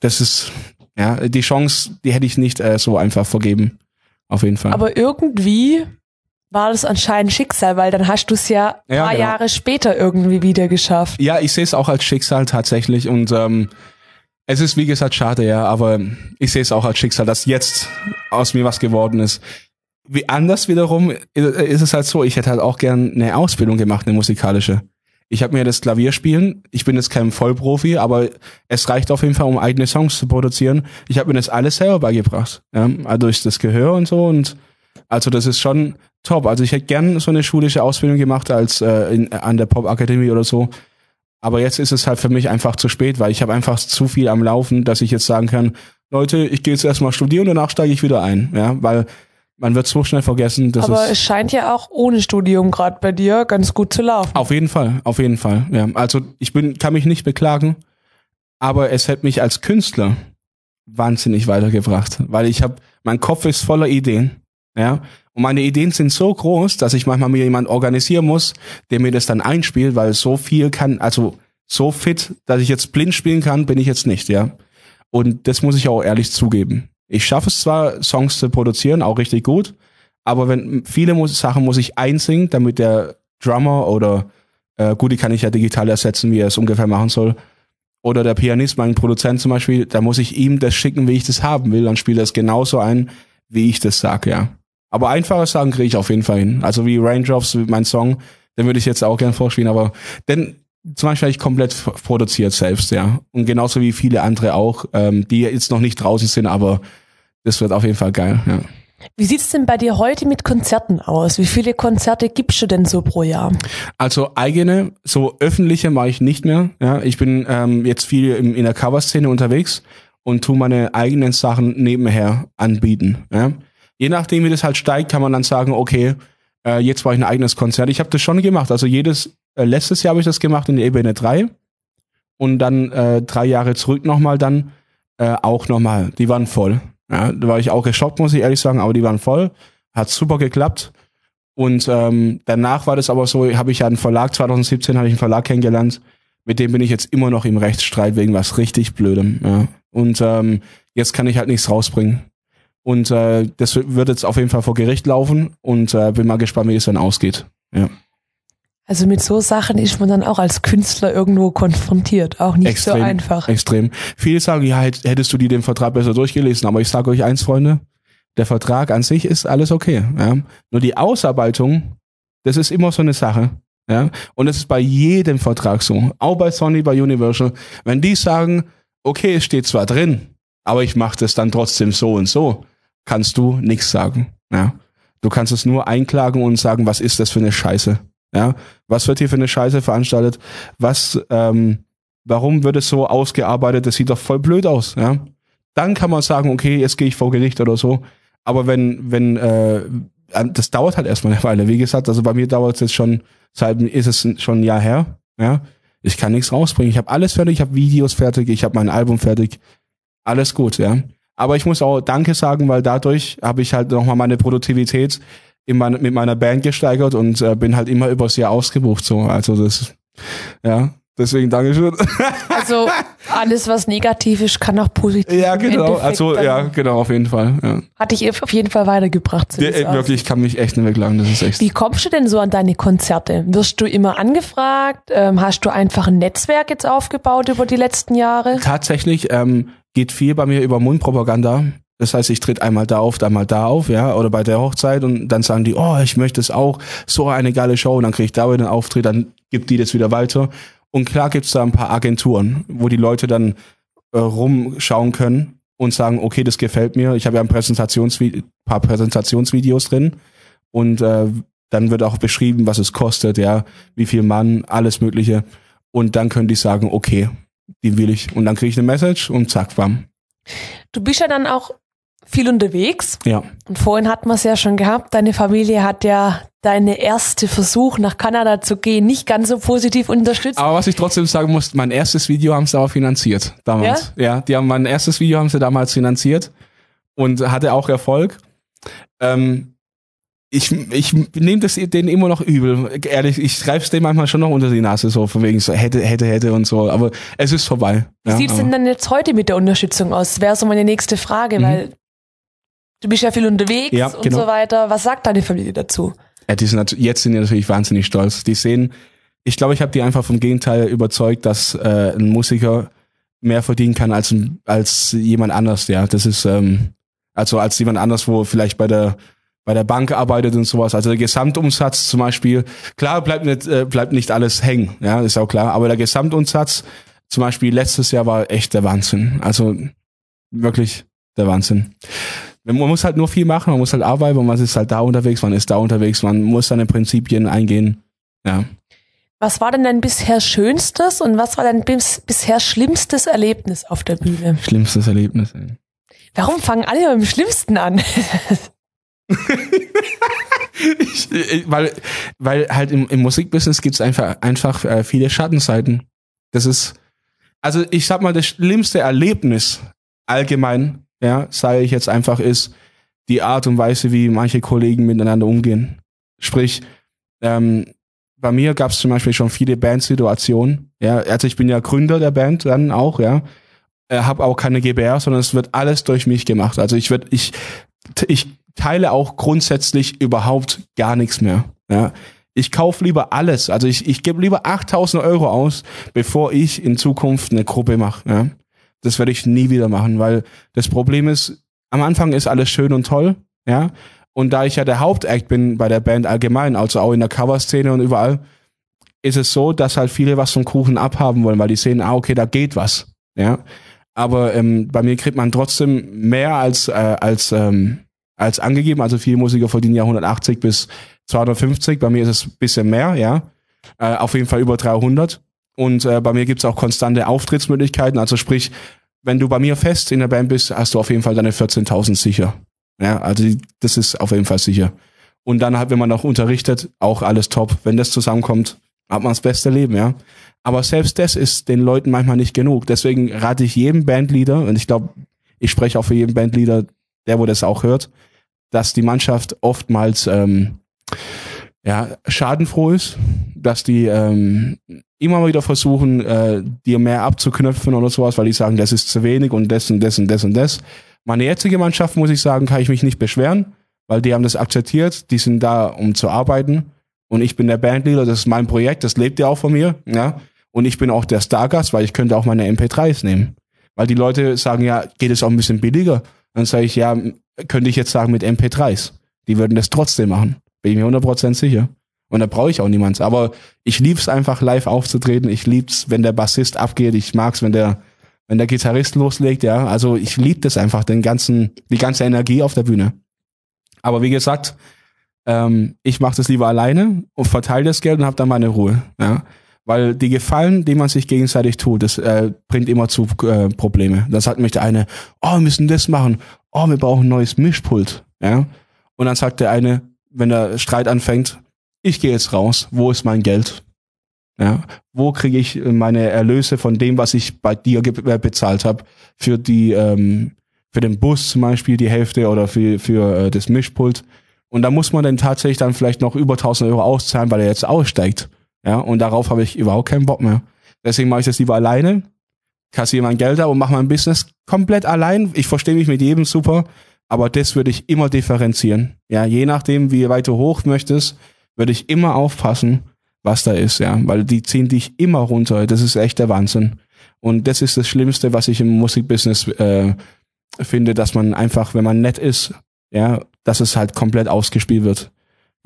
Das ist, ja, die Chance, die hätte ich nicht äh, so einfach vergeben. Auf jeden Fall. Aber irgendwie war das anscheinend Schicksal, weil dann hast du es ja ein Ja, paar genau. Jahre später irgendwie wieder geschafft. ja, ich sehe es auch als Schicksal tatsächlich und ähm, es ist wie gesagt schade, ja, aber ich sehe es auch als Schicksal, dass jetzt aus mir was geworden ist. Wie anders wiederum ist es halt so, ich hätte halt auch gern eine Ausbildung gemacht, eine musikalische. Ich habe mir das Klavierspielen, ich bin jetzt kein Vollprofi, aber es reicht auf jeden Fall, um eigene Songs zu produzieren. Ich habe mir das alles selber beigebracht. Ja? Also durch das Gehör und so und also das ist schon top. Also ich hätte gern so eine schulische Ausbildung gemacht als äh, in, an der Popakademie oder so. Aber jetzt ist es halt für mich einfach zu spät, weil ich habe einfach zu viel am Laufen, dass ich jetzt sagen kann, Leute, ich gehe jetzt erstmal studieren und danach steige ich wieder ein. Ja, weil man wird so schnell vergessen, dass Aber es es scheint ja auch ohne Studium gerade bei dir ganz gut zu laufen. auf jeden Fall, auf jeden Fall. Ja, also ich bin, kann mich nicht beklagen, aber es hätte mich als Künstler wahnsinnig weitergebracht, weil ich habe, mein Kopf ist voller Ideen, ja, und meine Ideen sind so groß, dass ich manchmal mir jemand organisieren muss, der mir das dann einspielt, weil so viel kann, also so fit, dass ich jetzt blind spielen kann, bin ich jetzt nicht, ja. Und das muss ich auch ehrlich zugeben. Ich schaffe es zwar, Songs zu produzieren, auch richtig gut, aber wenn viele muss, Sachen muss ich einsingen, damit der Drummer oder äh, gut, die kann ich ja digital ersetzen, wie er es ungefähr machen soll. Oder der Pianist, mein Produzent zum Beispiel, da muss ich ihm das schicken, wie ich das haben will. Dann spielt er es genauso ein, wie ich das sage, ja. Aber einfache Sachen kriege ich auf jeden Fall hin. Also wie Raindrops, mein Song, den würde ich jetzt auch gerne vorspielen, aber denn zum Beispiel ich komplett produziert selbst, ja. Und genauso wie viele andere auch, ähm, die jetzt noch nicht draußen sind, aber das wird auf jeden Fall geil, ja. Wie sieht's denn bei dir heute mit Konzerten aus? Wie viele Konzerte gibst du denn so pro Jahr? Also eigene, so öffentliche mache ich nicht mehr. Ja, ich bin ähm, jetzt viel im, in der Coverszene unterwegs und tu meine eigenen Sachen nebenher anbieten. Ja. Je nachdem, wie das halt steigt, kann man dann sagen, okay, äh, jetzt war ich ein eigenes Konzert. Ich habe das schon gemacht. Also jedes, äh, letztes Jahr habe ich das gemacht in der Ebene 3 und dann äh, drei Jahre zurück nochmal dann äh, auch nochmal. Die waren voll. Ja, da war ich auch geschockt, muss ich ehrlich sagen, aber die waren voll. Hat super geklappt. Und ähm, danach war das aber so, habe ich ja einen Verlag, 2017 habe ich einen Verlag kennengelernt, mit dem bin ich jetzt immer noch im Rechtsstreit wegen was richtig Blödem. Ja. Und ähm, jetzt kann ich halt nichts rausbringen. Und äh, das wird jetzt auf jeden Fall vor Gericht laufen und äh, bin mal gespannt, wie es dann ausgeht. Ja. Also mit so Sachen ist man dann auch als Künstler irgendwo konfrontiert. Auch nicht Extrem, so einfach. Extrem. Viele sagen, ja, hätt- hättest du dir den Vertrag besser durchgelesen, aber ich sage euch eins, Freunde, der Vertrag an sich ist alles okay. Ja? Nur die Ausarbeitung, das ist immer so eine Sache. Ja? Und das ist bei jedem Vertrag so. Auch bei Sony, bei Universal. Wenn die sagen, okay, es steht zwar drin, aber ich mache das dann trotzdem so und so, kannst du nichts sagen. Ja? Du kannst es nur einklagen und sagen, was ist das für eine Scheiße. Ja, was wird hier für eine Scheiße veranstaltet? Was, ähm, warum wird es so ausgearbeitet? Das sieht doch voll blöd aus, ja. Dann kann man sagen, okay, jetzt gehe ich vor Gericht oder so. Aber wenn, wenn, äh, das dauert halt erstmal eine Weile. Wie gesagt, also bei mir dauert es jetzt schon, seit ist es schon ein Jahr her, ja. Ich kann nichts rausbringen. Ich habe alles fertig, ich habe Videos fertig, ich habe mein Album fertig. Alles gut, ja. Aber ich muss auch Danke sagen, weil dadurch habe ich halt nochmal meine Produktivität in mein, mit meiner Band gesteigert und äh, bin halt immer übers Jahr ausgebucht. So. Also das, ja, deswegen Dankeschön. Also alles, was negativ ist, kann auch positiv Ja, im genau. Also ja, genau, auf jeden Fall. Ja. Hat dich auf jeden Fall weitergebracht. so Der, aussieht. wirklich, ich kann mich echt nicht beklagen. Das ist echt. Wie kommst du denn so an deine Konzerte? Wirst du immer angefragt? Ähm, hast du einfach ein Netzwerk jetzt aufgebaut über die letzten Jahre? Tatsächlich ähm, geht viel bei mir über Mundpropaganda. Das heißt, ich tritt einmal da auf, einmal da auf, ja, oder bei der Hochzeit und dann sagen die, oh, ich möchte es auch, so eine geile Show, und dann kriege ich da wieder einen Auftritt, dann gibt die das wieder weiter. Und klar gibt's da ein paar Agenturen, wo die Leute dann äh, rumschauen können und sagen, okay, das gefällt mir. Ich habe ja ein Präsentationsvi paar Präsentationsvideos drin und äh, dann wird auch beschrieben, was es kostet, ja, wie viel Mann, alles Mögliche. Und dann können die sagen, okay, die will ich. Und dann kriege ich eine Message und zack, bam. Du bist ja dann auch viel unterwegs. Ja. Und vorhin hatten wir es ja schon gehabt. Deine Familie hat ja deine erste Versuch nach Kanada zu gehen nicht ganz so positiv unterstützt. Aber was ich trotzdem sagen muss, mein erstes Video haben sie aber finanziert damals. Ja? die haben mein erstes Video haben sie damals finanziert und hatte auch Erfolg. Ähm, ich, ich nehme das denen immer noch übel. Ehrlich, ich schreibe es denen manchmal schon noch unter die Nase, so von wegen so hätte, hätte, hätte und so. Aber es ist vorbei. Wie ja, sieht es aber- denn dann jetzt heute mit der Unterstützung aus? Das wäre so meine nächste Frage, Mhm. weil du bist ja viel unterwegs Ja, und genau. so weiter. Was sagt deine Familie dazu? Ja, die sind jetzt sind die natürlich wahnsinnig stolz. Die sehen, ich glaube, ich habe die einfach vom Gegenteil überzeugt, dass äh, ein Musiker mehr verdienen kann als als jemand anders. Ja, das ist ähm, also als jemand anders, wo vielleicht bei der bei der Bank arbeitet und sowas. Also der Gesamtumsatz zum Beispiel, klar bleibt nicht äh, bleibt nicht alles hängen, ja, ist auch klar. Aber der Gesamtumsatz zum Beispiel letztes Jahr war echt der Wahnsinn. Also wirklich der Wahnsinn. Man muss halt nur viel machen, man muss halt arbeiten, man ist halt da unterwegs, man ist da unterwegs, man muss seine Prinzipien eingehen. Ja. Was war denn dein bisher schönstes und was war dein bis, bisher schlimmstes Erlebnis auf der Bühne? Schlimmstes Erlebnis. Ey. Warum fangen alle mit dem Schlimmsten an? Ich, ich, weil, weil halt im, im Musikbusiness gibt's einfach, einfach äh, viele Schattenseiten. Das ist, also ich sag mal, das schlimmste Erlebnis allgemein, ja, sage ich jetzt einfach, ist die Art und Weise, wie manche Kollegen miteinander umgehen. Sprich, ähm, bei mir gab's zum Beispiel schon viele Bandsituationen. Ja, also ich bin ja Gründer der Band dann auch, ja. Äh, habe auch keine GBR, sondern es wird alles durch mich gemacht. Also ich werd, ich, ich teile auch grundsätzlich überhaupt gar nichts mehr. Ja. Ich kaufe lieber alles. Also ich, ich gebe lieber 8000 Euro aus, bevor ich in Zukunft eine Gruppe mache. Ja. Das werde ich nie wieder machen, weil das Problem ist, am Anfang ist alles schön und toll, ja. Und da ich ja der Hauptact bin bei der Band allgemein, also auch in der Coverszene und überall, ist es so, dass halt viele was vom Kuchen abhaben wollen, weil die sehen, ah, okay, da geht was, ja. Aber ähm, bei mir kriegt man trotzdem mehr als, äh, als, ähm, als angegeben. Also viele Musiker verdienen ja 180 bis 250. Bei mir ist es ein bisschen mehr, ja. Äh, auf jeden Fall über 300. Und äh, bei mir gibt's auch konstante Auftrittsmöglichkeiten. Also sprich, wenn du bei mir fest in der Band bist, hast du auf jeden Fall deine 14.000 sicher. Ja, also das ist auf jeden Fall sicher. Und dann halt, wenn man noch unterrichtet, auch alles top. Wenn das zusammenkommt, hat man das beste Leben, ja. Aber selbst das ist den Leuten manchmal nicht genug. Deswegen rate ich jedem Bandleader, und ich glaube, ich spreche auch für jeden Bandleader, der wo das auch hört, dass die Mannschaft oftmals ähm, ja, schadenfroh ist, dass die ähm, immer wieder versuchen, äh, dir mehr abzuknöpfen oder sowas, weil die sagen, das ist zu wenig und das und das und das und das. Meine jetzige Mannschaft, muss ich sagen, kann ich mich nicht beschweren, weil die haben das akzeptiert, die sind da, um zu arbeiten und ich bin der Bandleader, das ist mein Projekt, das lebt ja auch von mir, ja, und ich bin auch der Stargast, weil ich könnte auch meine MP3s nehmen, weil die Leute sagen, ja, geht es auch ein bisschen billiger? Dann sage ich, ja, könnte ich jetzt sagen mit MP3s. Die würden das trotzdem machen, bin ich mir 100% sicher. Und da brauche ich auch niemand. Aber ich lieb's einfach live aufzutreten. Ich lieb's, wenn der Bassist abgeht. Ich mag's, wenn der, wenn der Gitarrist loslegt. Ja, also ich lieb das einfach, den ganzen, die ganze Energie auf der Bühne. Aber wie gesagt, ähm, ich mache das lieber alleine und verteile das Geld und habe dann meine Ruhe. Ja? Weil die Gefallen, die man sich gegenseitig tut, das äh, bringt immer zu äh, Probleme. Da sagt mich der eine, oh, wir müssen das machen. Oh, wir brauchen ein neues Mischpult. Ja? Und dann sagt der eine, wenn der Streit anfängt, ich gehe jetzt raus, wo ist mein Geld? Ja, wo kriege ich meine Erlöse von dem, was ich bei dir äh, bezahlt habe für die ähm, für den Bus zum Beispiel die Hälfte oder für für äh, das Mischpult und da muss man dann tatsächlich dann vielleicht noch über 1000 Euro auszahlen, weil er jetzt aussteigt. Ja, und darauf habe ich überhaupt keinen Bock mehr. Deswegen mache ich das lieber alleine, kassiere mein Geld ab und mache mein Business komplett allein. Ich verstehe mich mit jedem super, aber das würde ich immer differenzieren. Ja, je nachdem, wie weit du hoch möchtest, würde ich immer aufpassen, was da ist, ja, weil die ziehen dich immer runter. Das ist echt der Wahnsinn. Und das ist das Schlimmste, was ich im Musikbusiness äh, finde, dass man einfach, wenn man nett ist, ja, dass es halt komplett ausgespielt wird.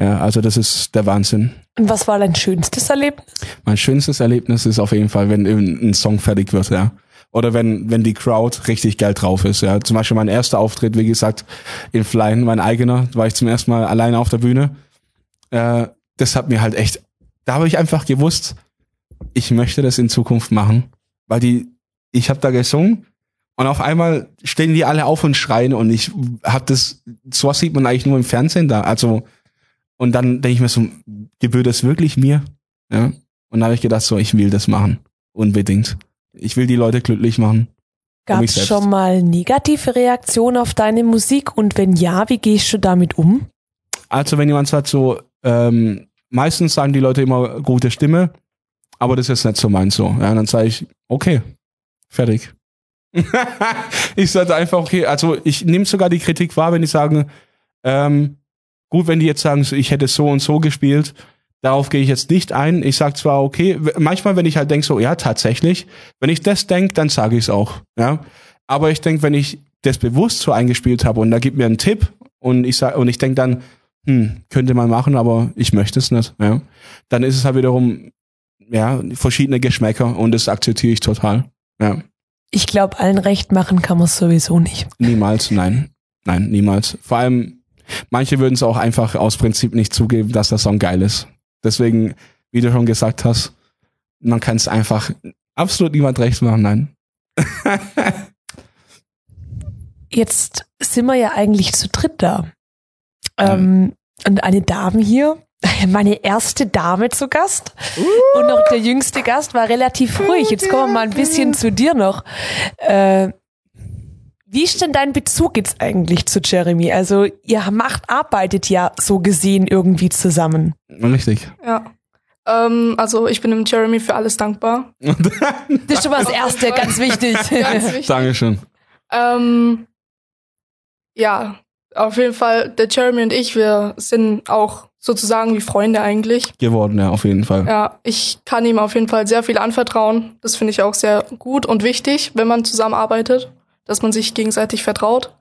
Ja, also das ist der Wahnsinn. Und was war dein schönstes Erlebnis? Mein schönstes Erlebnis ist auf jeden Fall, wenn ein Song fertig wird, ja. Oder wenn, wenn die Crowd richtig geil drauf ist, ja. Zum Beispiel mein erster Auftritt, wie gesagt, in Flyen, mein eigener, war ich zum ersten Mal alleine auf der Bühne. Äh, das hat mir halt echt, da habe ich einfach gewusst, ich möchte das in Zukunft machen. Weil die, ich habe da gesungen und auf einmal stehen die alle auf und schreien und ich hab das, sowas sieht man eigentlich nur im Fernsehen da. Also, und dann denke ich mir so, gebührt das wirklich mir? Ja. Und dann habe ich gedacht, so, ich will das machen. Unbedingt. Ich will die Leute glücklich machen. Gab es schon mal negative Reaktionen auf deine Musik? Und wenn ja, wie gehst du damit um? Also, wenn jemand sagt so, ähm, meistens sagen die Leute immer gute Stimme, aber das ist jetzt nicht so mein so. Ja, dann sage ich, okay, fertig. ich sage einfach, okay, also ich nehme sogar die Kritik wahr, wenn die sagen, ähm, gut, wenn die jetzt sagen, ich hätte so und so gespielt, darauf gehe ich jetzt nicht ein. Ich sage zwar, okay, manchmal, wenn ich halt denke, so, ja, tatsächlich, wenn ich das denke, dann sage ich es auch. Ja? Aber ich denke, wenn ich das bewusst so eingespielt habe und da gibt mir einen Tipp und ich sag, und ich denke dann, hm, könnte man machen, aber ich möchte es nicht, ja, dann ist es halt wiederum, ja, verschiedene Geschmäcker und das akzeptiere ich total. Ja. Ich glaube, allen recht machen kann man es sowieso nicht. Niemals, nein. Nein, niemals. Vor allem, manche würden es auch einfach aus Prinzip nicht zugeben, dass der Song geil ist. Deswegen, wie du schon gesagt hast, man kann es einfach absolut niemand recht machen, nein. Jetzt sind wir ja eigentlich zu dritt da. Ähm, und eine Dame hier, meine erste Dame zu Gast. Uh. Und noch der jüngste Gast war relativ ruhig. Jetzt kommen wir mal ein bisschen zu dir noch. Äh, wie ist denn dein Bezug jetzt eigentlich zu Jeremy? Also ihr macht, arbeitet ja so gesehen irgendwie zusammen. Richtig. Ja. Ähm, also ich bin dem Jeremy für alles dankbar. das ist schon mal das Erste, ganz wichtig. ganz wichtig. Dankeschön. Ähm, ja, auf jeden Fall, der Jeremy und ich, wir sind auch sozusagen wie Freunde eigentlich. Geworden, ja, auf jeden Fall. Ja, ich kann ihm auf jeden Fall sehr viel anvertrauen. Das finde ich auch sehr gut und wichtig, wenn man zusammenarbeitet, dass man sich gegenseitig vertraut.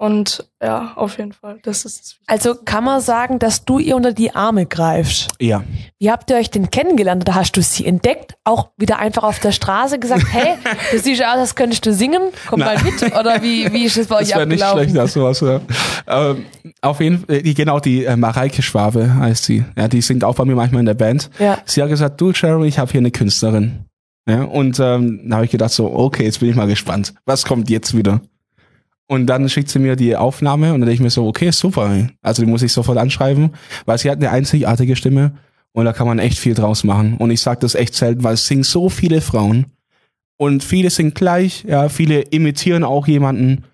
Und ja, auf jeden Fall. Das ist also kann man sagen, dass du ihr unter die Arme greifst. Ja. Wie habt ihr euch denn kennengelernt? Oder hast du sie entdeckt? Auch wieder einfach auf der Straße gesagt, hey, du siehst aus, als könntest du singen, komm Na. mal mit. Oder wie, wie ist es bei das euch abgelaufen? Nicht schlecht, das sowas, ja. ähm, auf jeden Fall, genau, die äh, Mareike Schwabe heißt sie. Ja, die singt auch bei mir manchmal in der Band. Ja. Sie hat gesagt, du Jeremy, ich habe hier eine Künstlerin. Ja, und ähm, da habe ich gedacht so, okay, jetzt bin ich mal gespannt. Was kommt jetzt wieder? Und dann schickt sie mir die Aufnahme und dann denke ich mir so, okay, super. Also die muss ich sofort anschreiben, weil sie hat eine einzigartige Stimme und da kann man echt viel draus machen. Und ich sage das echt selten, weil es singen so viele Frauen und viele singen gleich, ja, viele imitieren auch jemanden,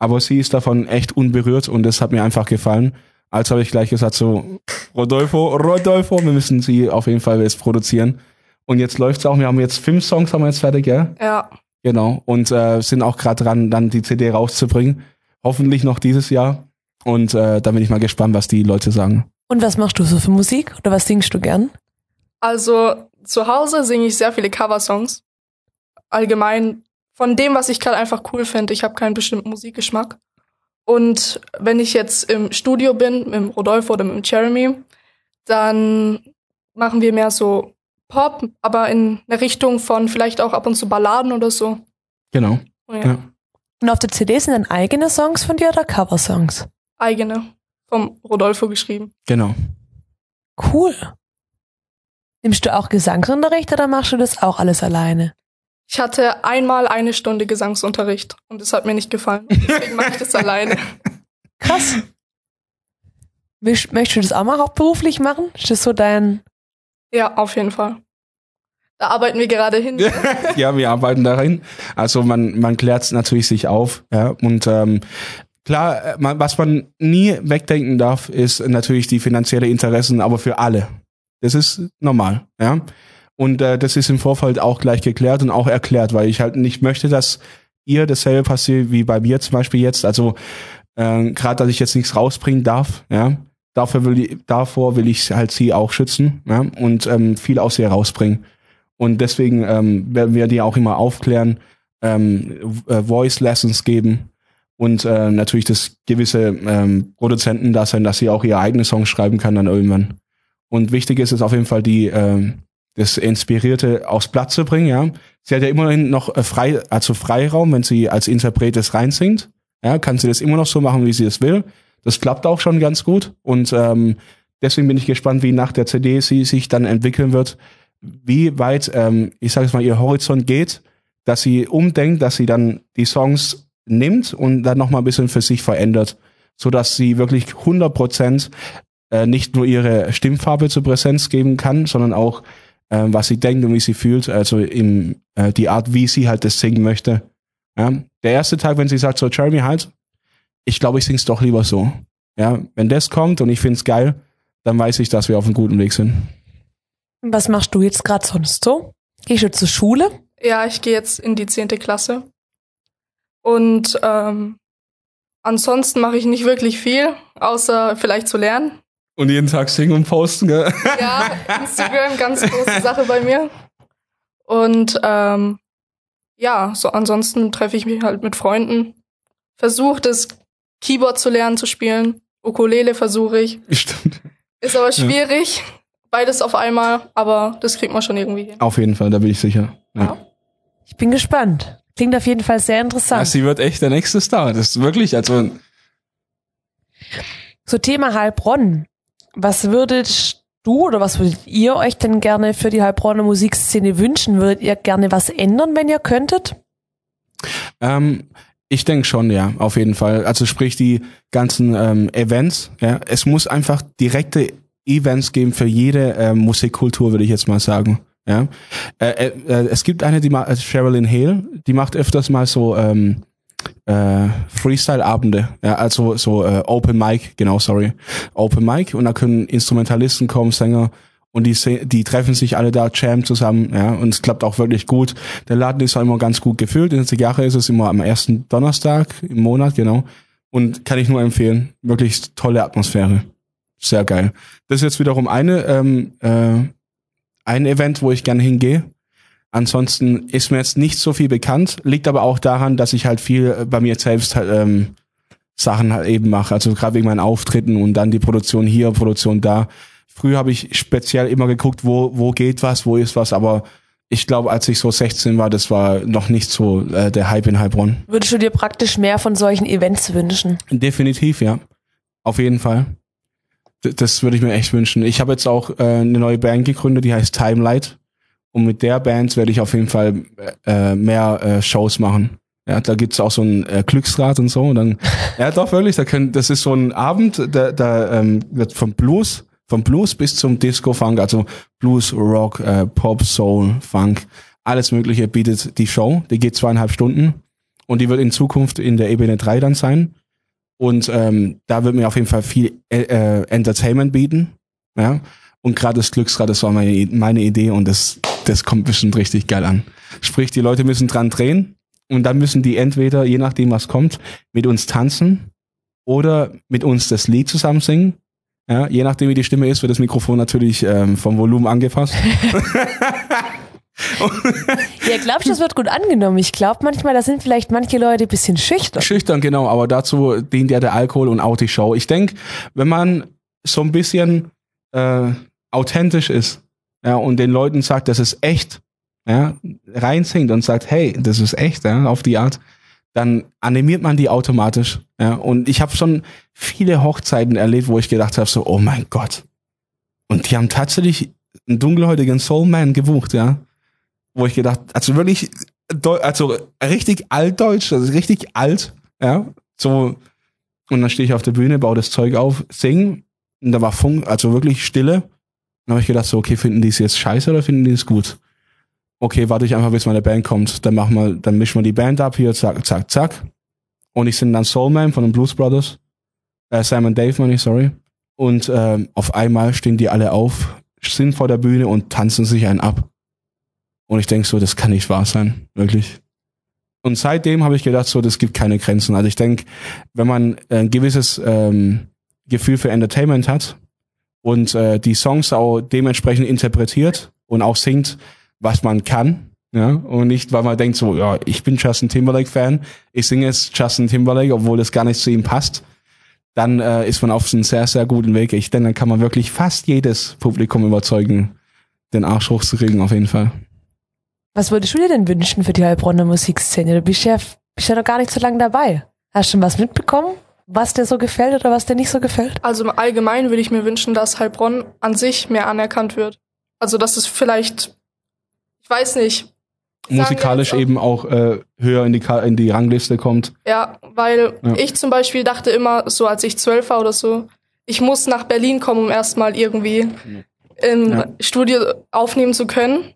aber sie ist davon echt unberührt und das hat mir einfach gefallen. Also habe ich gleich gesagt so, Rodolfo, Rodolfo, wir müssen sie auf jeden Fall jetzt produzieren. Und jetzt läuft's auch, wir haben jetzt fünf Songs haben wir jetzt fertig, ja? Ja. Genau. Und äh, sind auch gerade dran, dann die CD rauszubringen. Hoffentlich noch dieses Jahr. Und äh, da bin ich mal gespannt, was die Leute sagen. Und was machst du so für Musik? Oder was singst du gern? Also zu Hause singe ich sehr viele Coversongs. Allgemein von dem, was ich gerade einfach cool finde. Ich habe keinen bestimmten Musikgeschmack. Und wenn ich jetzt im Studio bin, mit dem Rodolfo oder mit dem Jeremy, dann machen wir mehr so Pop, aber in eine Richtung von vielleicht auch ab und zu Balladen oder so. Genau. Oh, ja. ja. Und auf der CD sind dann eigene Songs von dir oder Coversongs? Eigene. vom Rodolfo geschrieben. Genau. Cool. Nimmst du auch Gesangsunterricht oder machst du das auch alles alleine? Ich hatte einmal eine Stunde Gesangsunterricht und es hat mir nicht gefallen. Deswegen mache ich das alleine. Krass. Möcht- Möchtest du das auch mal hauptberuflich machen? Ist das so dein. Ja, auf jeden Fall. Da arbeiten wir gerade hin. ja, wir arbeiten darin. Also man, man klärt es natürlich sich auf. Ja, und ähm, klar, äh, man, was man nie wegdenken darf, ist natürlich die finanzielle Interessen, aber für alle. Das ist normal. Ja. Und äh, das ist im Vorfeld auch gleich geklärt und auch erklärt, weil ich halt nicht möchte, dass ihr dasselbe passiert wie bei mir zum Beispiel jetzt. Also äh, gerade, dass ich jetzt nichts rausbringen darf. Ja. Dafür will ich, davor will ich halt sie auch schützen ja, und ähm, viel aus ihr rausbringen. Und deswegen ähm, werden wir die auch immer aufklären, ähm, äh, Voice Lessons geben und äh, natürlich das gewisse ähm, Produzenten da sein, dass sie auch ihre eigene Songs schreiben kann dann irgendwann. Und wichtig ist es auf jeden Fall, die ähm, das Inspirierte aufs Blatt zu bringen. Ja, sie hat ja immerhin noch äh, frei, also Freiraum, wenn sie als Interpret das reinsingt. Ja, kann sie das immer noch so machen, wie sie es will. Das klappt auch schon ganz gut und ähm, deswegen bin ich gespannt, wie nach der CD sie sich dann entwickeln wird, wie weit, ähm, ich sage es mal, ihr Horizont geht, dass sie umdenkt, dass sie dann die Songs nimmt und dann nochmal ein bisschen für sich verändert, so dass sie wirklich 100 Prozent äh, nicht nur ihre Stimmfarbe zur Präsenz geben kann, sondern auch äh, was sie denkt und wie sie fühlt, also im, äh, die Art, wie sie halt das singen möchte. Ja? Der erste Tag, wenn sie sagt, so Jeremy halt, ich glaube, ich sing's doch lieber so. Ja, wenn das kommt und ich find's geil, dann weiß ich, dass wir auf einem guten Weg sind. Was machst du jetzt gerade sonst so? Gehst du zur Schule? Ja, ich gehe jetzt in die zehnte Klasse. Und ähm, ansonsten mache ich nicht wirklich viel, außer vielleicht zu lernen. Und jeden Tag singen und posten, gell? Ja, Instagram, ganz große Sache bei mir. Und ähm, ja, so ansonsten treffe ich mich halt mit Freunden. Versuche das Keyboard zu lernen zu spielen. Ukulele versuche ich. Stimmt. Ist aber schwierig. Beides auf einmal, aber das kriegt man schon irgendwie hin. Auf jeden Fall, da bin ich sicher. Ja. Ich bin gespannt. Klingt auf jeden Fall sehr Ja, interessant. sie wird echt der nächste Star. Das ist wirklich, also So Thema Heilbronn. Was würdet du oder was würdet ihr euch denn gerne für die Heilbronner Musikszene wünschen? Würdet ihr gerne was ändern, wenn ihr könntet? Ähm, ich denke schon, ja, auf jeden Fall. Also sprich die ganzen ähm, Events. Ja, es muss einfach direkte Events geben für jede ähm, Musikkultur, würde ich jetzt mal sagen. Ja, äh, äh, äh, es gibt eine, die macht äh, Sherilyn Hale, die macht öfters mal so ähm, äh, Freestyle-Abende, ja, also so äh, Open Mic, genau, sorry, Open Mic und da können Instrumentalisten kommen, Sänger und die, die treffen sich alle da, jam zusammen, ja, und es klappt auch wirklich gut. Der Laden ist auch immer ganz gut gefüllt. In der Zigarre ist es immer am ersten Donnerstag im Monat, genau. Und kann ich nur empfehlen. Wirklich tolle Atmosphäre. Sehr geil. Das ist jetzt wiederum eine, ähm, äh, ein Event, wo ich gerne hingehe. Ansonsten ist mir jetzt nicht so viel bekannt, liegt aber auch daran, dass ich halt viel äh, bei mir selbst halt, ähm, Sachen halt eben mache. Also gerade wegen meinen Auftritten und dann die Produktion hier, Produktion da. Früher habe ich speziell immer geguckt, wo, wo geht was, wo ist was, aber ich glaube, als ich so 16 war, das war noch nicht so äh, der Hype in Heilbronn. Würdest du dir praktisch mehr von solchen Events wünschen? Definitiv, ja. Auf jeden Fall. D das würde ich mir echt wünschen. Ich habe jetzt auch äh, eine neue Band gegründet, die heißt Timelight. Und mit der Band werde ich auf jeden Fall äh, mehr äh, Shows machen. Ja, da gibt's auch so ein äh, Glücksrad und so. Und dann, ja, doch wirklich, da können, das ist so ein Abend, da, da ähm, wird vom Blues, vom Blues bis zum Disco-Funk, also Blues, Rock, äh, Pop, Soul, Funk, alles Mögliche bietet die Show. Die geht zweieinhalb Stunden und die wird in Zukunft in der Ebene 3 dann sein. Und ähm, da wird mir auf jeden Fall viel äh, äh, Entertainment bieten. Ja. Und gerade das Glücksrad, das war meine, meine Idee und das, das kommt bestimmt richtig geil an. Sprich, die Leute müssen dran drehen und dann müssen die entweder, je nachdem was kommt, mit uns tanzen oder mit uns das Lied zusammen singen. Ja, je nachdem wie die Stimme ist, wird das Mikrofon natürlich ähm, vom Volumen angepasst. Ja, glaubst du, das wird gut angenommen? Ich glaube manchmal, da sind vielleicht manche Leute ein bisschen schüchtern. Schüchtern, genau, aber dazu dient ja der Alkohol und auch die Show. Ich denke, wenn man so ein bisschen äh, authentisch ist ja, und den Leuten sagt, das ist echt, ja, reinsingt und sagt, hey, das ist echt, ja, auf die Art, dann animiert man die automatisch. Ja, und ich habe schon viele Hochzeiten erlebt, wo ich gedacht habe, so, oh mein Gott. Und die haben tatsächlich einen dunkelhäutigen Soulman gebucht, ja. Wo ich gedacht, also wirklich, also richtig altdeutsch, also richtig alt, ja. So, und dann stehe ich auf der Bühne, baue das Zeug auf, sing, und da war Funk, also wirklich Stille. Dann habe ich gedacht, so, okay, finden die es jetzt scheiße oder finden die es gut? Okay, warte ich einfach, bis meine Band kommt. Dann machen wir, dann mischen wir die Band ab hier, zack, zack, zack. Und ich sind dann Soulman von den Blues Brothers. Äh, Simon Dave, meine ich, sorry. Und ähm, auf einmal stehen die alle auf, sind vor der Bühne und tanzen sich einen ab. Und ich denk so, das kann nicht wahr sein, wirklich. Und seitdem habe ich gedacht, so, das gibt keine Grenzen. Also ich denk, wenn man ein gewisses ähm, Gefühl für Entertainment hat und äh, die Songs auch dementsprechend interpretiert und auch singt, was man kann, ja, und nicht, weil man denkt so, ja, ich bin Justin Timberlake Fan, ich singe jetzt Justin Timberlake, obwohl das gar nicht zu ihm passt, dann äh, ist man auf einem sehr, sehr guten Weg. Ich denke, dann kann man wirklich fast jedes Publikum überzeugen, den Arsch hochzukriegen, auf jeden Fall. Was würdest du dir denn wünschen für die Heilbronner Musikszene? Du bist ja, bist ja noch gar nicht so lange dabei. Hast du schon was mitbekommen, was dir so gefällt oder was dir nicht so gefällt? Also im Allgemeinen würde ich mir wünschen, dass Heilbronn an sich mehr anerkannt wird. Also dass es vielleicht, ich weiß nicht, musikalisch eben auch äh, höher in die, in die Rangliste kommt. Ja, weil ja. ich zum Beispiel dachte immer, so als ich zwölf war oder so, ich muss nach Berlin kommen, um erstmal irgendwie im ja. Studio aufnehmen zu können.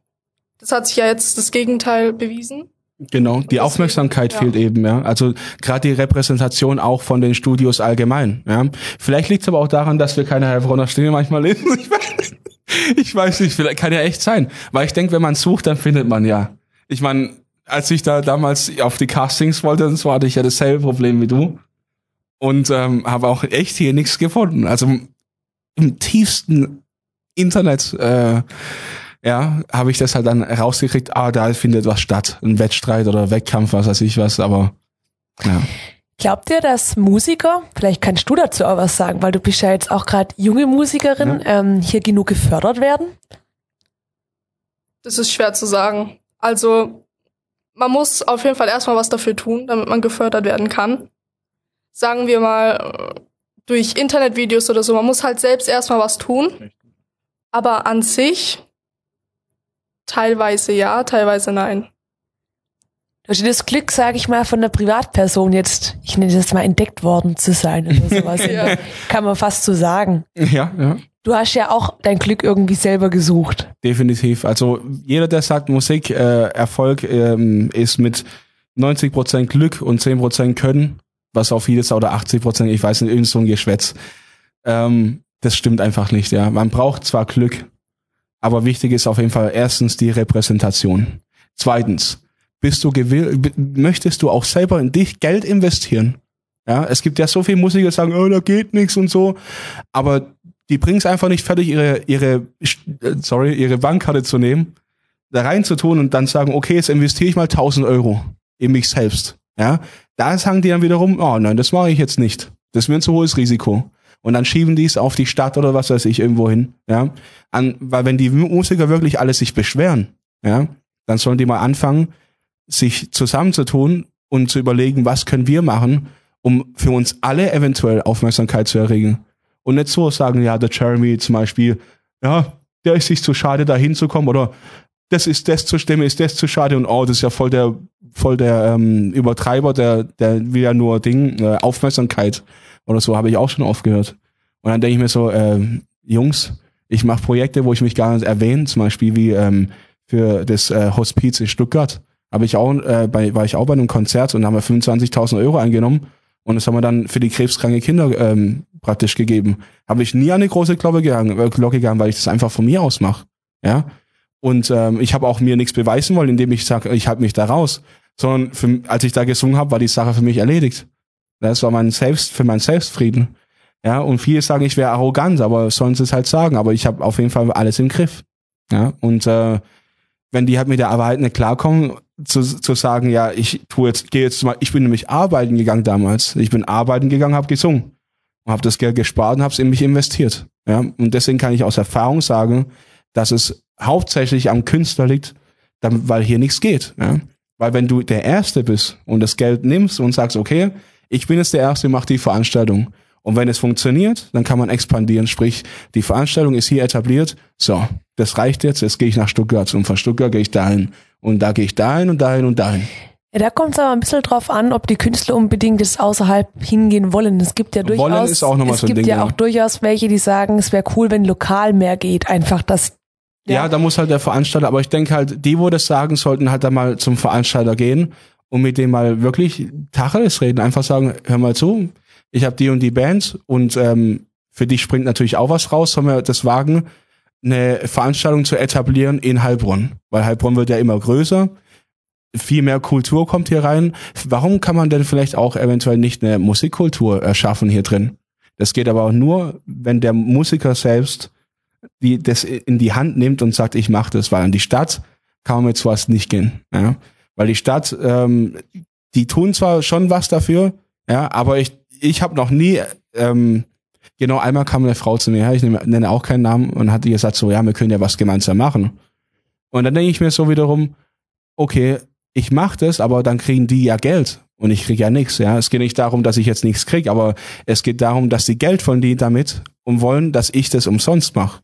Das hat sich ja jetzt das Gegenteil bewiesen. Genau, die Aufmerksamkeit ja. fehlt eben, ja. Also gerade die Repräsentation auch von den Studios allgemein, ja. Vielleicht liegt es aber auch daran, dass wir keine Heilbronner Stimme manchmal lesen. Ich weiß, ich weiß nicht, vielleicht kann ja echt sein. Weil ich denke, wenn man sucht, dann findet man ja ich meine, als ich da damals auf die Castings wollte, das war hatte ich ja dasselbe Problem wie du. Und ähm, habe auch echt hier nichts gefunden. Also im tiefsten Internet, äh, ja, habe ich das halt dann rausgekriegt, ah, da findet was statt. Ein Wettstreit oder Wettkampf, was weiß ich was, aber ja. Glaubt ihr, dass Musiker, vielleicht kannst du dazu auch was sagen, weil du bist ja jetzt auch gerade junge Musikerin, ja. ähm, hier genug gefördert werden? Das ist schwer zu sagen. Also man muss auf jeden Fall erstmal was dafür tun, damit man gefördert werden kann. Sagen wir mal durch Internetvideos oder so. Man muss halt selbst erstmal was tun. Aber an sich teilweise ja, teilweise nein. Du hast das Glück, sage ich mal, von einer Privatperson jetzt, ich nenne das mal entdeckt worden zu sein oder sowas. ja. Kann man fast so sagen. Ja, ja. Du hast ja auch dein Glück irgendwie selber gesucht. Definitiv. Also jeder, der sagt, Musik äh, Erfolg ähm, ist mit 90% Glück und 10% Können, was auf jedes oder 80%, ich weiß nicht, irgend so ein Geschwätz. Ähm, das stimmt einfach nicht, ja. Man braucht zwar Glück, aber wichtig ist auf jeden Fall erstens die Repräsentation. Zweitens, bist du gewill möchtest du auch selber in dich Geld investieren? Ja, es gibt ja so viele Musiker, die sagen, oh, da geht nichts und so. Aber die bringen es einfach nicht fertig, ihre, ihre, äh, sorry, ihre Bankkarte zu nehmen, da reinzutun und dann sagen, okay, jetzt investiere ich mal 1000 Euro in mich selbst. Ja, da sagen die dann wiederum, oh nein, das mache ich jetzt nicht. Das ist mir ein zu hohes Risiko. Und dann schieben die es auf die Stadt oder was weiß ich irgendwo hin. Ja, An, weil wenn die Musiker wirklich alle sich beschweren, ja, dann sollen die mal anfangen, sich zusammenzutun und zu überlegen, was können wir machen, um für uns alle eventuell Aufmerksamkeit zu erregen. Und nicht so sagen, ja, der Jeremy zum Beispiel, ja, der ist sich zu schade, da hinzukommen oder das ist das zur Stimme, ist das zu schade und oh, das ist ja voll der, voll der ähm, Übertreiber, der, der will ja nur Ding, äh, Aufmerksamkeit oder so, habe ich auch schon oft gehört. Und dann denke ich mir so, äh, Jungs, ich mache Projekte, wo ich mich gar nicht erwähne, zum Beispiel wie ähm, für das äh, Hospiz in Stuttgart. Habe ich auch, äh, bei, war ich auch bei einem Konzert und haben wir 25.000 Euro eingenommen und das haben wir dann für die krebskranke Kinder ähm, praktisch gegeben. Habe ich nie an eine große Glocke gegangen, äh, Glocke gegangen, weil ich das einfach von mir aus mache. Ja. Und ähm, ich habe auch mir nichts beweisen wollen, indem ich sage, ich halte mich da raus. Sondern für, als ich da gesungen habe, war die Sache für mich erledigt. Das war mein Selbst, für mein Selbstfrieden. Ja, und viele sagen, ich wäre arrogant, aber sollen sie es halt sagen. Aber ich habe auf jeden Fall alles im Griff. Ja, und äh, wenn die halt mit der Arbeit nicht klarkommen, zu, zu sagen, ja, ich tue jetzt, gehe jetzt mal, ich bin nämlich arbeiten gegangen damals. Ich bin arbeiten gegangen, habe gesungen habe das Geld gespart und habe es in mich investiert. Ja, und deswegen kann ich aus Erfahrung sagen, dass es hauptsächlich am Künstler liegt, weil hier nichts geht. Ja. Weil wenn du der Erste bist und das Geld nimmst und sagst, okay, ich bin jetzt der Erste, mach die Veranstaltung. Und wenn es funktioniert, dann kann man expandieren. Sprich, die Veranstaltung ist hier etabliert. So, das reicht jetzt. Jetzt gehe ich nach Stuttgart und von Stuttgart gehe ich dahin. Und da gehe ich dahin und dahin und dahin. Ja, da kommt es aber ein bisschen drauf an, ob die Künstler unbedingt das außerhalb hingehen wollen. Es gibt ja durchaus, Wollen ist auch nochmal es so ein gibt Ding, ja ja. auch durchaus welche, die sagen, es wäre cool, wenn lokal mehr geht. Einfach das. Ja. da muss halt der Veranstalter, aber ich denke halt, die, wo das sagen, sollten halt dann mal zum Veranstalter gehen und mit dem mal wirklich Tacheles reden. Einfach sagen, hör mal zu, ich habe die und die Band und ähm, für dich springt natürlich auch was raus, sollen wir das wagen, eine Veranstaltung zu etablieren in Heilbronn. Weil Heilbronn wird ja immer größer, viel mehr Kultur kommt hier rein. Warum kann man denn vielleicht auch eventuell nicht eine Musikkultur erschaffen hier drin? Das geht aber auch nur, wenn der Musiker selbst die das in die Hand nimmt und sagt, ich mache das, weil an die Stadt kann man mit sowas nicht gehen. Ja? Weil die Stadt, ähm, die tun zwar schon was dafür, ja, aber ich, ich habe noch nie, ähm, genau einmal kam eine Frau zu mir, ich nenne, auch keinen Namen, und hat gesagt, so, ja, wir können ja was gemeinsam machen. Und dann denke ich mir so wiederum, okay, ich mache das, aber dann kriegen die ja Geld und ich krieg ja nichts. Ja, es geht nicht darum, dass ich jetzt nichts krieg, aber es geht darum, dass die Geld von die damit und wollen, dass ich das umsonst mache.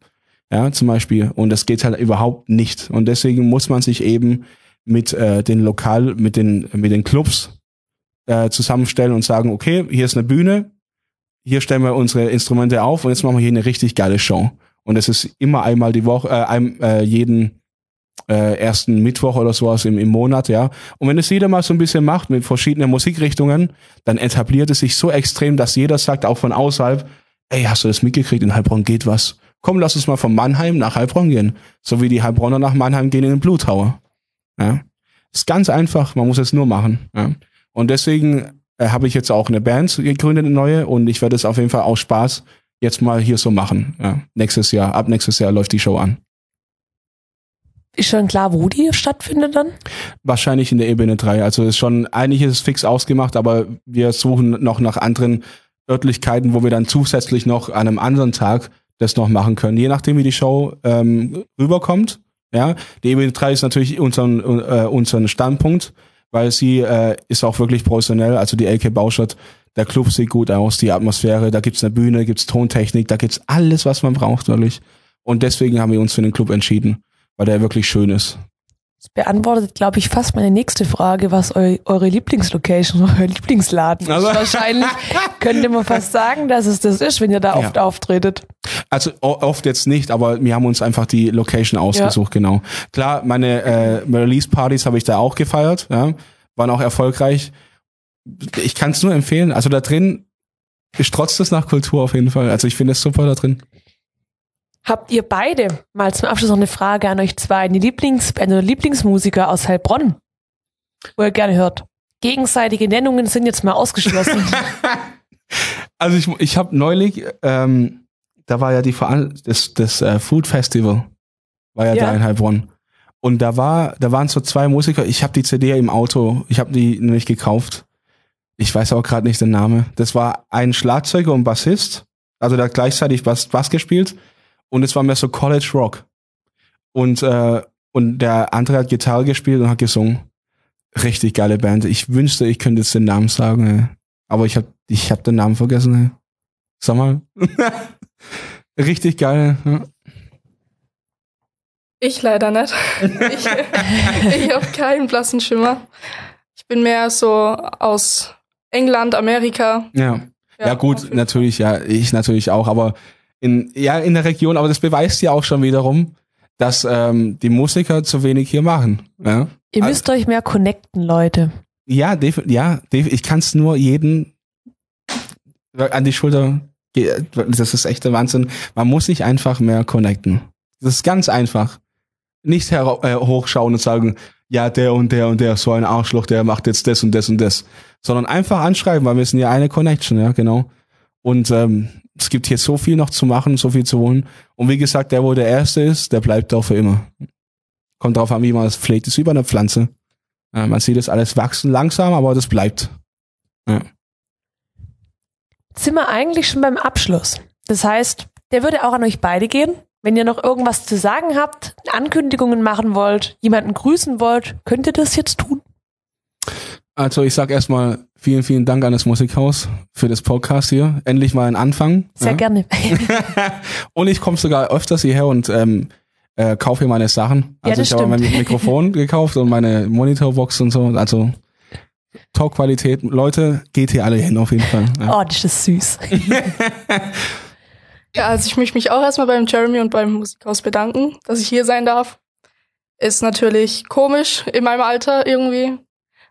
Ja, zum Beispiel. Und das geht halt überhaupt nicht. Und deswegen muss man sich eben mit äh, den Lokal, mit den mit den Clubs äh, zusammenstellen und sagen, okay, hier ist eine Bühne, hier stellen wir unsere Instrumente auf und jetzt machen wir hier eine richtig geile Show. Und es ist immer einmal die Woche, äh, ein, äh, jeden äh, ersten Mittwoch oder sowas im, im Monat, ja. Und wenn es jeder mal so ein bisschen macht mit verschiedenen Musikrichtungen, dann etabliert es sich so extrem, dass jeder sagt, auch von außerhalb, ey, hast du das mitgekriegt? In Heilbronn geht was. Komm, lass uns mal von Mannheim nach Heilbronn gehen. So wie die Heilbronner nach Mannheim gehen in den Blue Tower. Ja. Ist ganz einfach, man muss es nur machen. Ja. Und deswegen äh, habe ich jetzt auch eine Band gegründet, eine neue, und ich werde es auf jeden Fall aus Spaß jetzt mal hier so machen. Ja. Nächstes Jahr, ab nächstes Jahr läuft die Show an. Ist schon klar, wo die stattfindet dann? Wahrscheinlich in der Ebene 3. Also ist schon, eigentlich ist es fix ausgemacht, aber wir suchen noch nach anderen Örtlichkeiten, wo wir dann zusätzlich noch an einem anderen Tag das noch machen können. Je nachdem, wie die Show ähm, rüberkommt. Ja, die Ebene 3 ist natürlich unseren, äh, unseren Standpunkt, weil sie äh, ist auch wirklich professionell. Also die LK Baustadt, der Club sieht gut aus, die Atmosphäre, da gibt's eine Bühne, gibt's Tontechnik, da gibt's alles, was man braucht, wirklich. Und deswegen haben wir uns für den Club entschieden, weil der wirklich schön ist. Das beantwortet, glaube ich, fast meine nächste Frage, was eu eure Lieblingslocation, euer Lieblingsladen Also- ist. Wahrscheinlich könnte man fast sagen, dass es das ist, wenn ihr da oft auftretet. Also oft jetzt nicht, aber wir haben uns einfach die Location ausgesucht, genau. Klar, meine äh, Release-Partys habe ich da auch gefeiert, ja, waren auch erfolgreich. Ich kann es nur empfehlen. Also da drin strotzt es nach Kultur auf jeden Fall. Also ich finde es super da drin. Habt ihr beide, mal zum Abschluss noch eine Frage an euch zwei, eine Lieblingsband oder Lieblingsmusiker aus Heilbronn, wo ihr gerne hört? Gegenseitige Nennungen sind jetzt mal ausgeschlossen. Also ich, ich habe neulich, ähm, da war ja die Veran das, das äh, Food Festival, war ja, Ja. da in Heilbronn. Und da war, da waren so zwei Musiker. Ich habe die CD im Auto, ich habe die nämlich gekauft. Ich weiß auch gerade nicht den Namen. Das war ein Schlagzeuger und Bassist, also der hat gleichzeitig Bass, Bass gespielt. Und es war mehr so College Rock. Und äh, und der andere hat Gitarre gespielt und hat gesungen. Richtig geile Band. Ich wünschte, ich könnte jetzt den Namen sagen. Ey. Aber ich habe ich hab den Namen vergessen. Ey. Sag mal. Richtig geil. Ja. Ich leider nicht. Ich, ich habe keinen blassen Schimmer. Ich bin mehr so aus England, Amerika. Ja. Ja, auf gut, natürlich, ja, ich natürlich auch, aber in, ja, in der Region, aber das beweist ja auch schon wiederum, dass ähm, die Musiker zu wenig hier machen. Ja, ihr müsst euch mehr connecten, Leute. ja, ja ich kann es nur jeden an die Schulter, das ist echt der Wahnsinn. Man muss sich einfach mehr connecten. Das ist ganz einfach. Nicht hera- äh, hochschauen und sagen, ja, der und der und der, so ein Arschloch, der macht jetzt das und das und das. Sondern einfach anschreiben, weil wir sind ja eine Connection, ja, genau. Und ähm, es gibt hier so viel noch zu machen, so viel zu holen. Und wie gesagt, der, wo der Erste ist, der bleibt auch für immer. Kommt drauf an, wie man es pflegt. Ist wie bei einer Pflanze. Äh, man sieht das alles wachsen langsam, aber das bleibt. Sind wir eigentlich schon beim Abschluss? Das heißt, der würde auch an euch beide gehen. Wenn ihr noch irgendwas zu sagen habt, Ankündigungen machen wollt, jemanden grüßen wollt, könnt ihr das jetzt tun? Also ich sag erstmal vielen, vielen Dank an das Musikhaus für das Podcast hier. Endlich mal ein Anfang. Sehr ja. gerne. und ich komme sogar öfters hierher und ähm, äh, kaufe hier meine Sachen. Ja, Also das ich habe mein. Mikrofon gekauft und meine Monitorbox und so. Also Top-Qualität. Leute, geht hier alle hin auf jeden Fall. Ja. Oh, das ist süß. Ja, also ich möchte mich auch erstmal beim Jeremy und beim Musikhaus bedanken, dass ich hier sein darf. Ist natürlich komisch in meinem Alter irgendwie.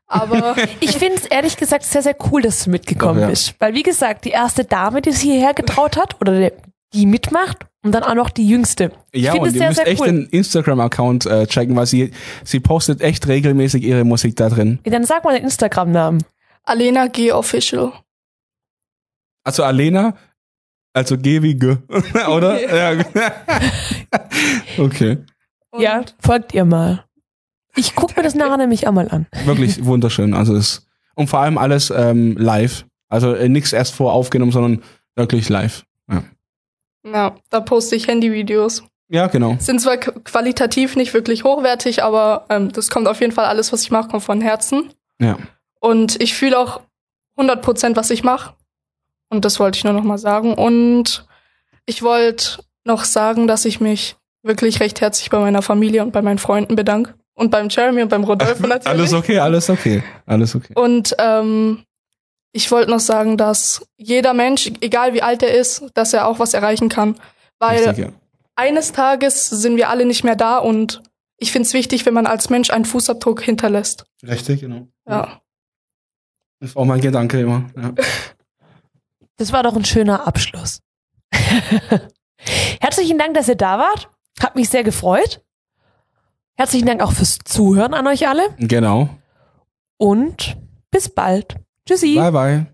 Aber Ich finde es ehrlich gesagt sehr, sehr cool, dass du mitgekommen Doch, ja. bist. Weil, wie gesagt, die erste Dame, die sich hierher getraut hat, oder die, die mitmacht, und dann auch noch die jüngste. Ich Ja, finde und es ihr sehr, müsst sehr echt cool. den Instagram-Account äh, checken, weil sie, sie postet echt regelmäßig ihre Musik da drin. Dann sag mal den Instagram-Namen. Alena G Official. Also Alena, also G wie G, oder? ja. okay. Und Ja, folgt ihr mal. Ich gucke mir das nachher nämlich auch mal an. Wirklich wunderschön. Also es und vor allem alles ähm, live. Also äh, nichts erst voraufgenommen, sondern wirklich live. Ja, Ja, da poste ich Handyvideos. ja genau. Sind zwar qualitativ nicht wirklich hochwertig, aber ähm, das kommt auf jeden Fall alles, was ich mache, kommt von Herzen. Ja. Und ich fühle auch 100% was ich mache. Und das wollte ich nur noch mal sagen. Und ich wollte noch sagen, dass ich mich wirklich recht herzlich bei meiner Familie und bei meinen Freunden bedanke. Und beim Jeremy und beim Rodolfo natürlich. Alles okay, alles okay. Alles okay. Und ähm, ich wollte noch sagen, dass jeder Mensch, egal wie alt er ist, dass er auch was erreichen kann. Weil Richtig, ja. eines Tages sind wir alle nicht mehr da und ich finde es wichtig, wenn man als Mensch einen Fußabdruck hinterlässt. Richtig, genau. Ja. Das war auch mein Gedanke immer. Ja. Das war doch ein schöner Abschluss. Herzlichen Dank, dass ihr da wart. Hat mich sehr gefreut. Herzlichen Dank auch fürs Zuhören an euch alle. Genau. Und bis bald. Tschüssi. Bye, bye.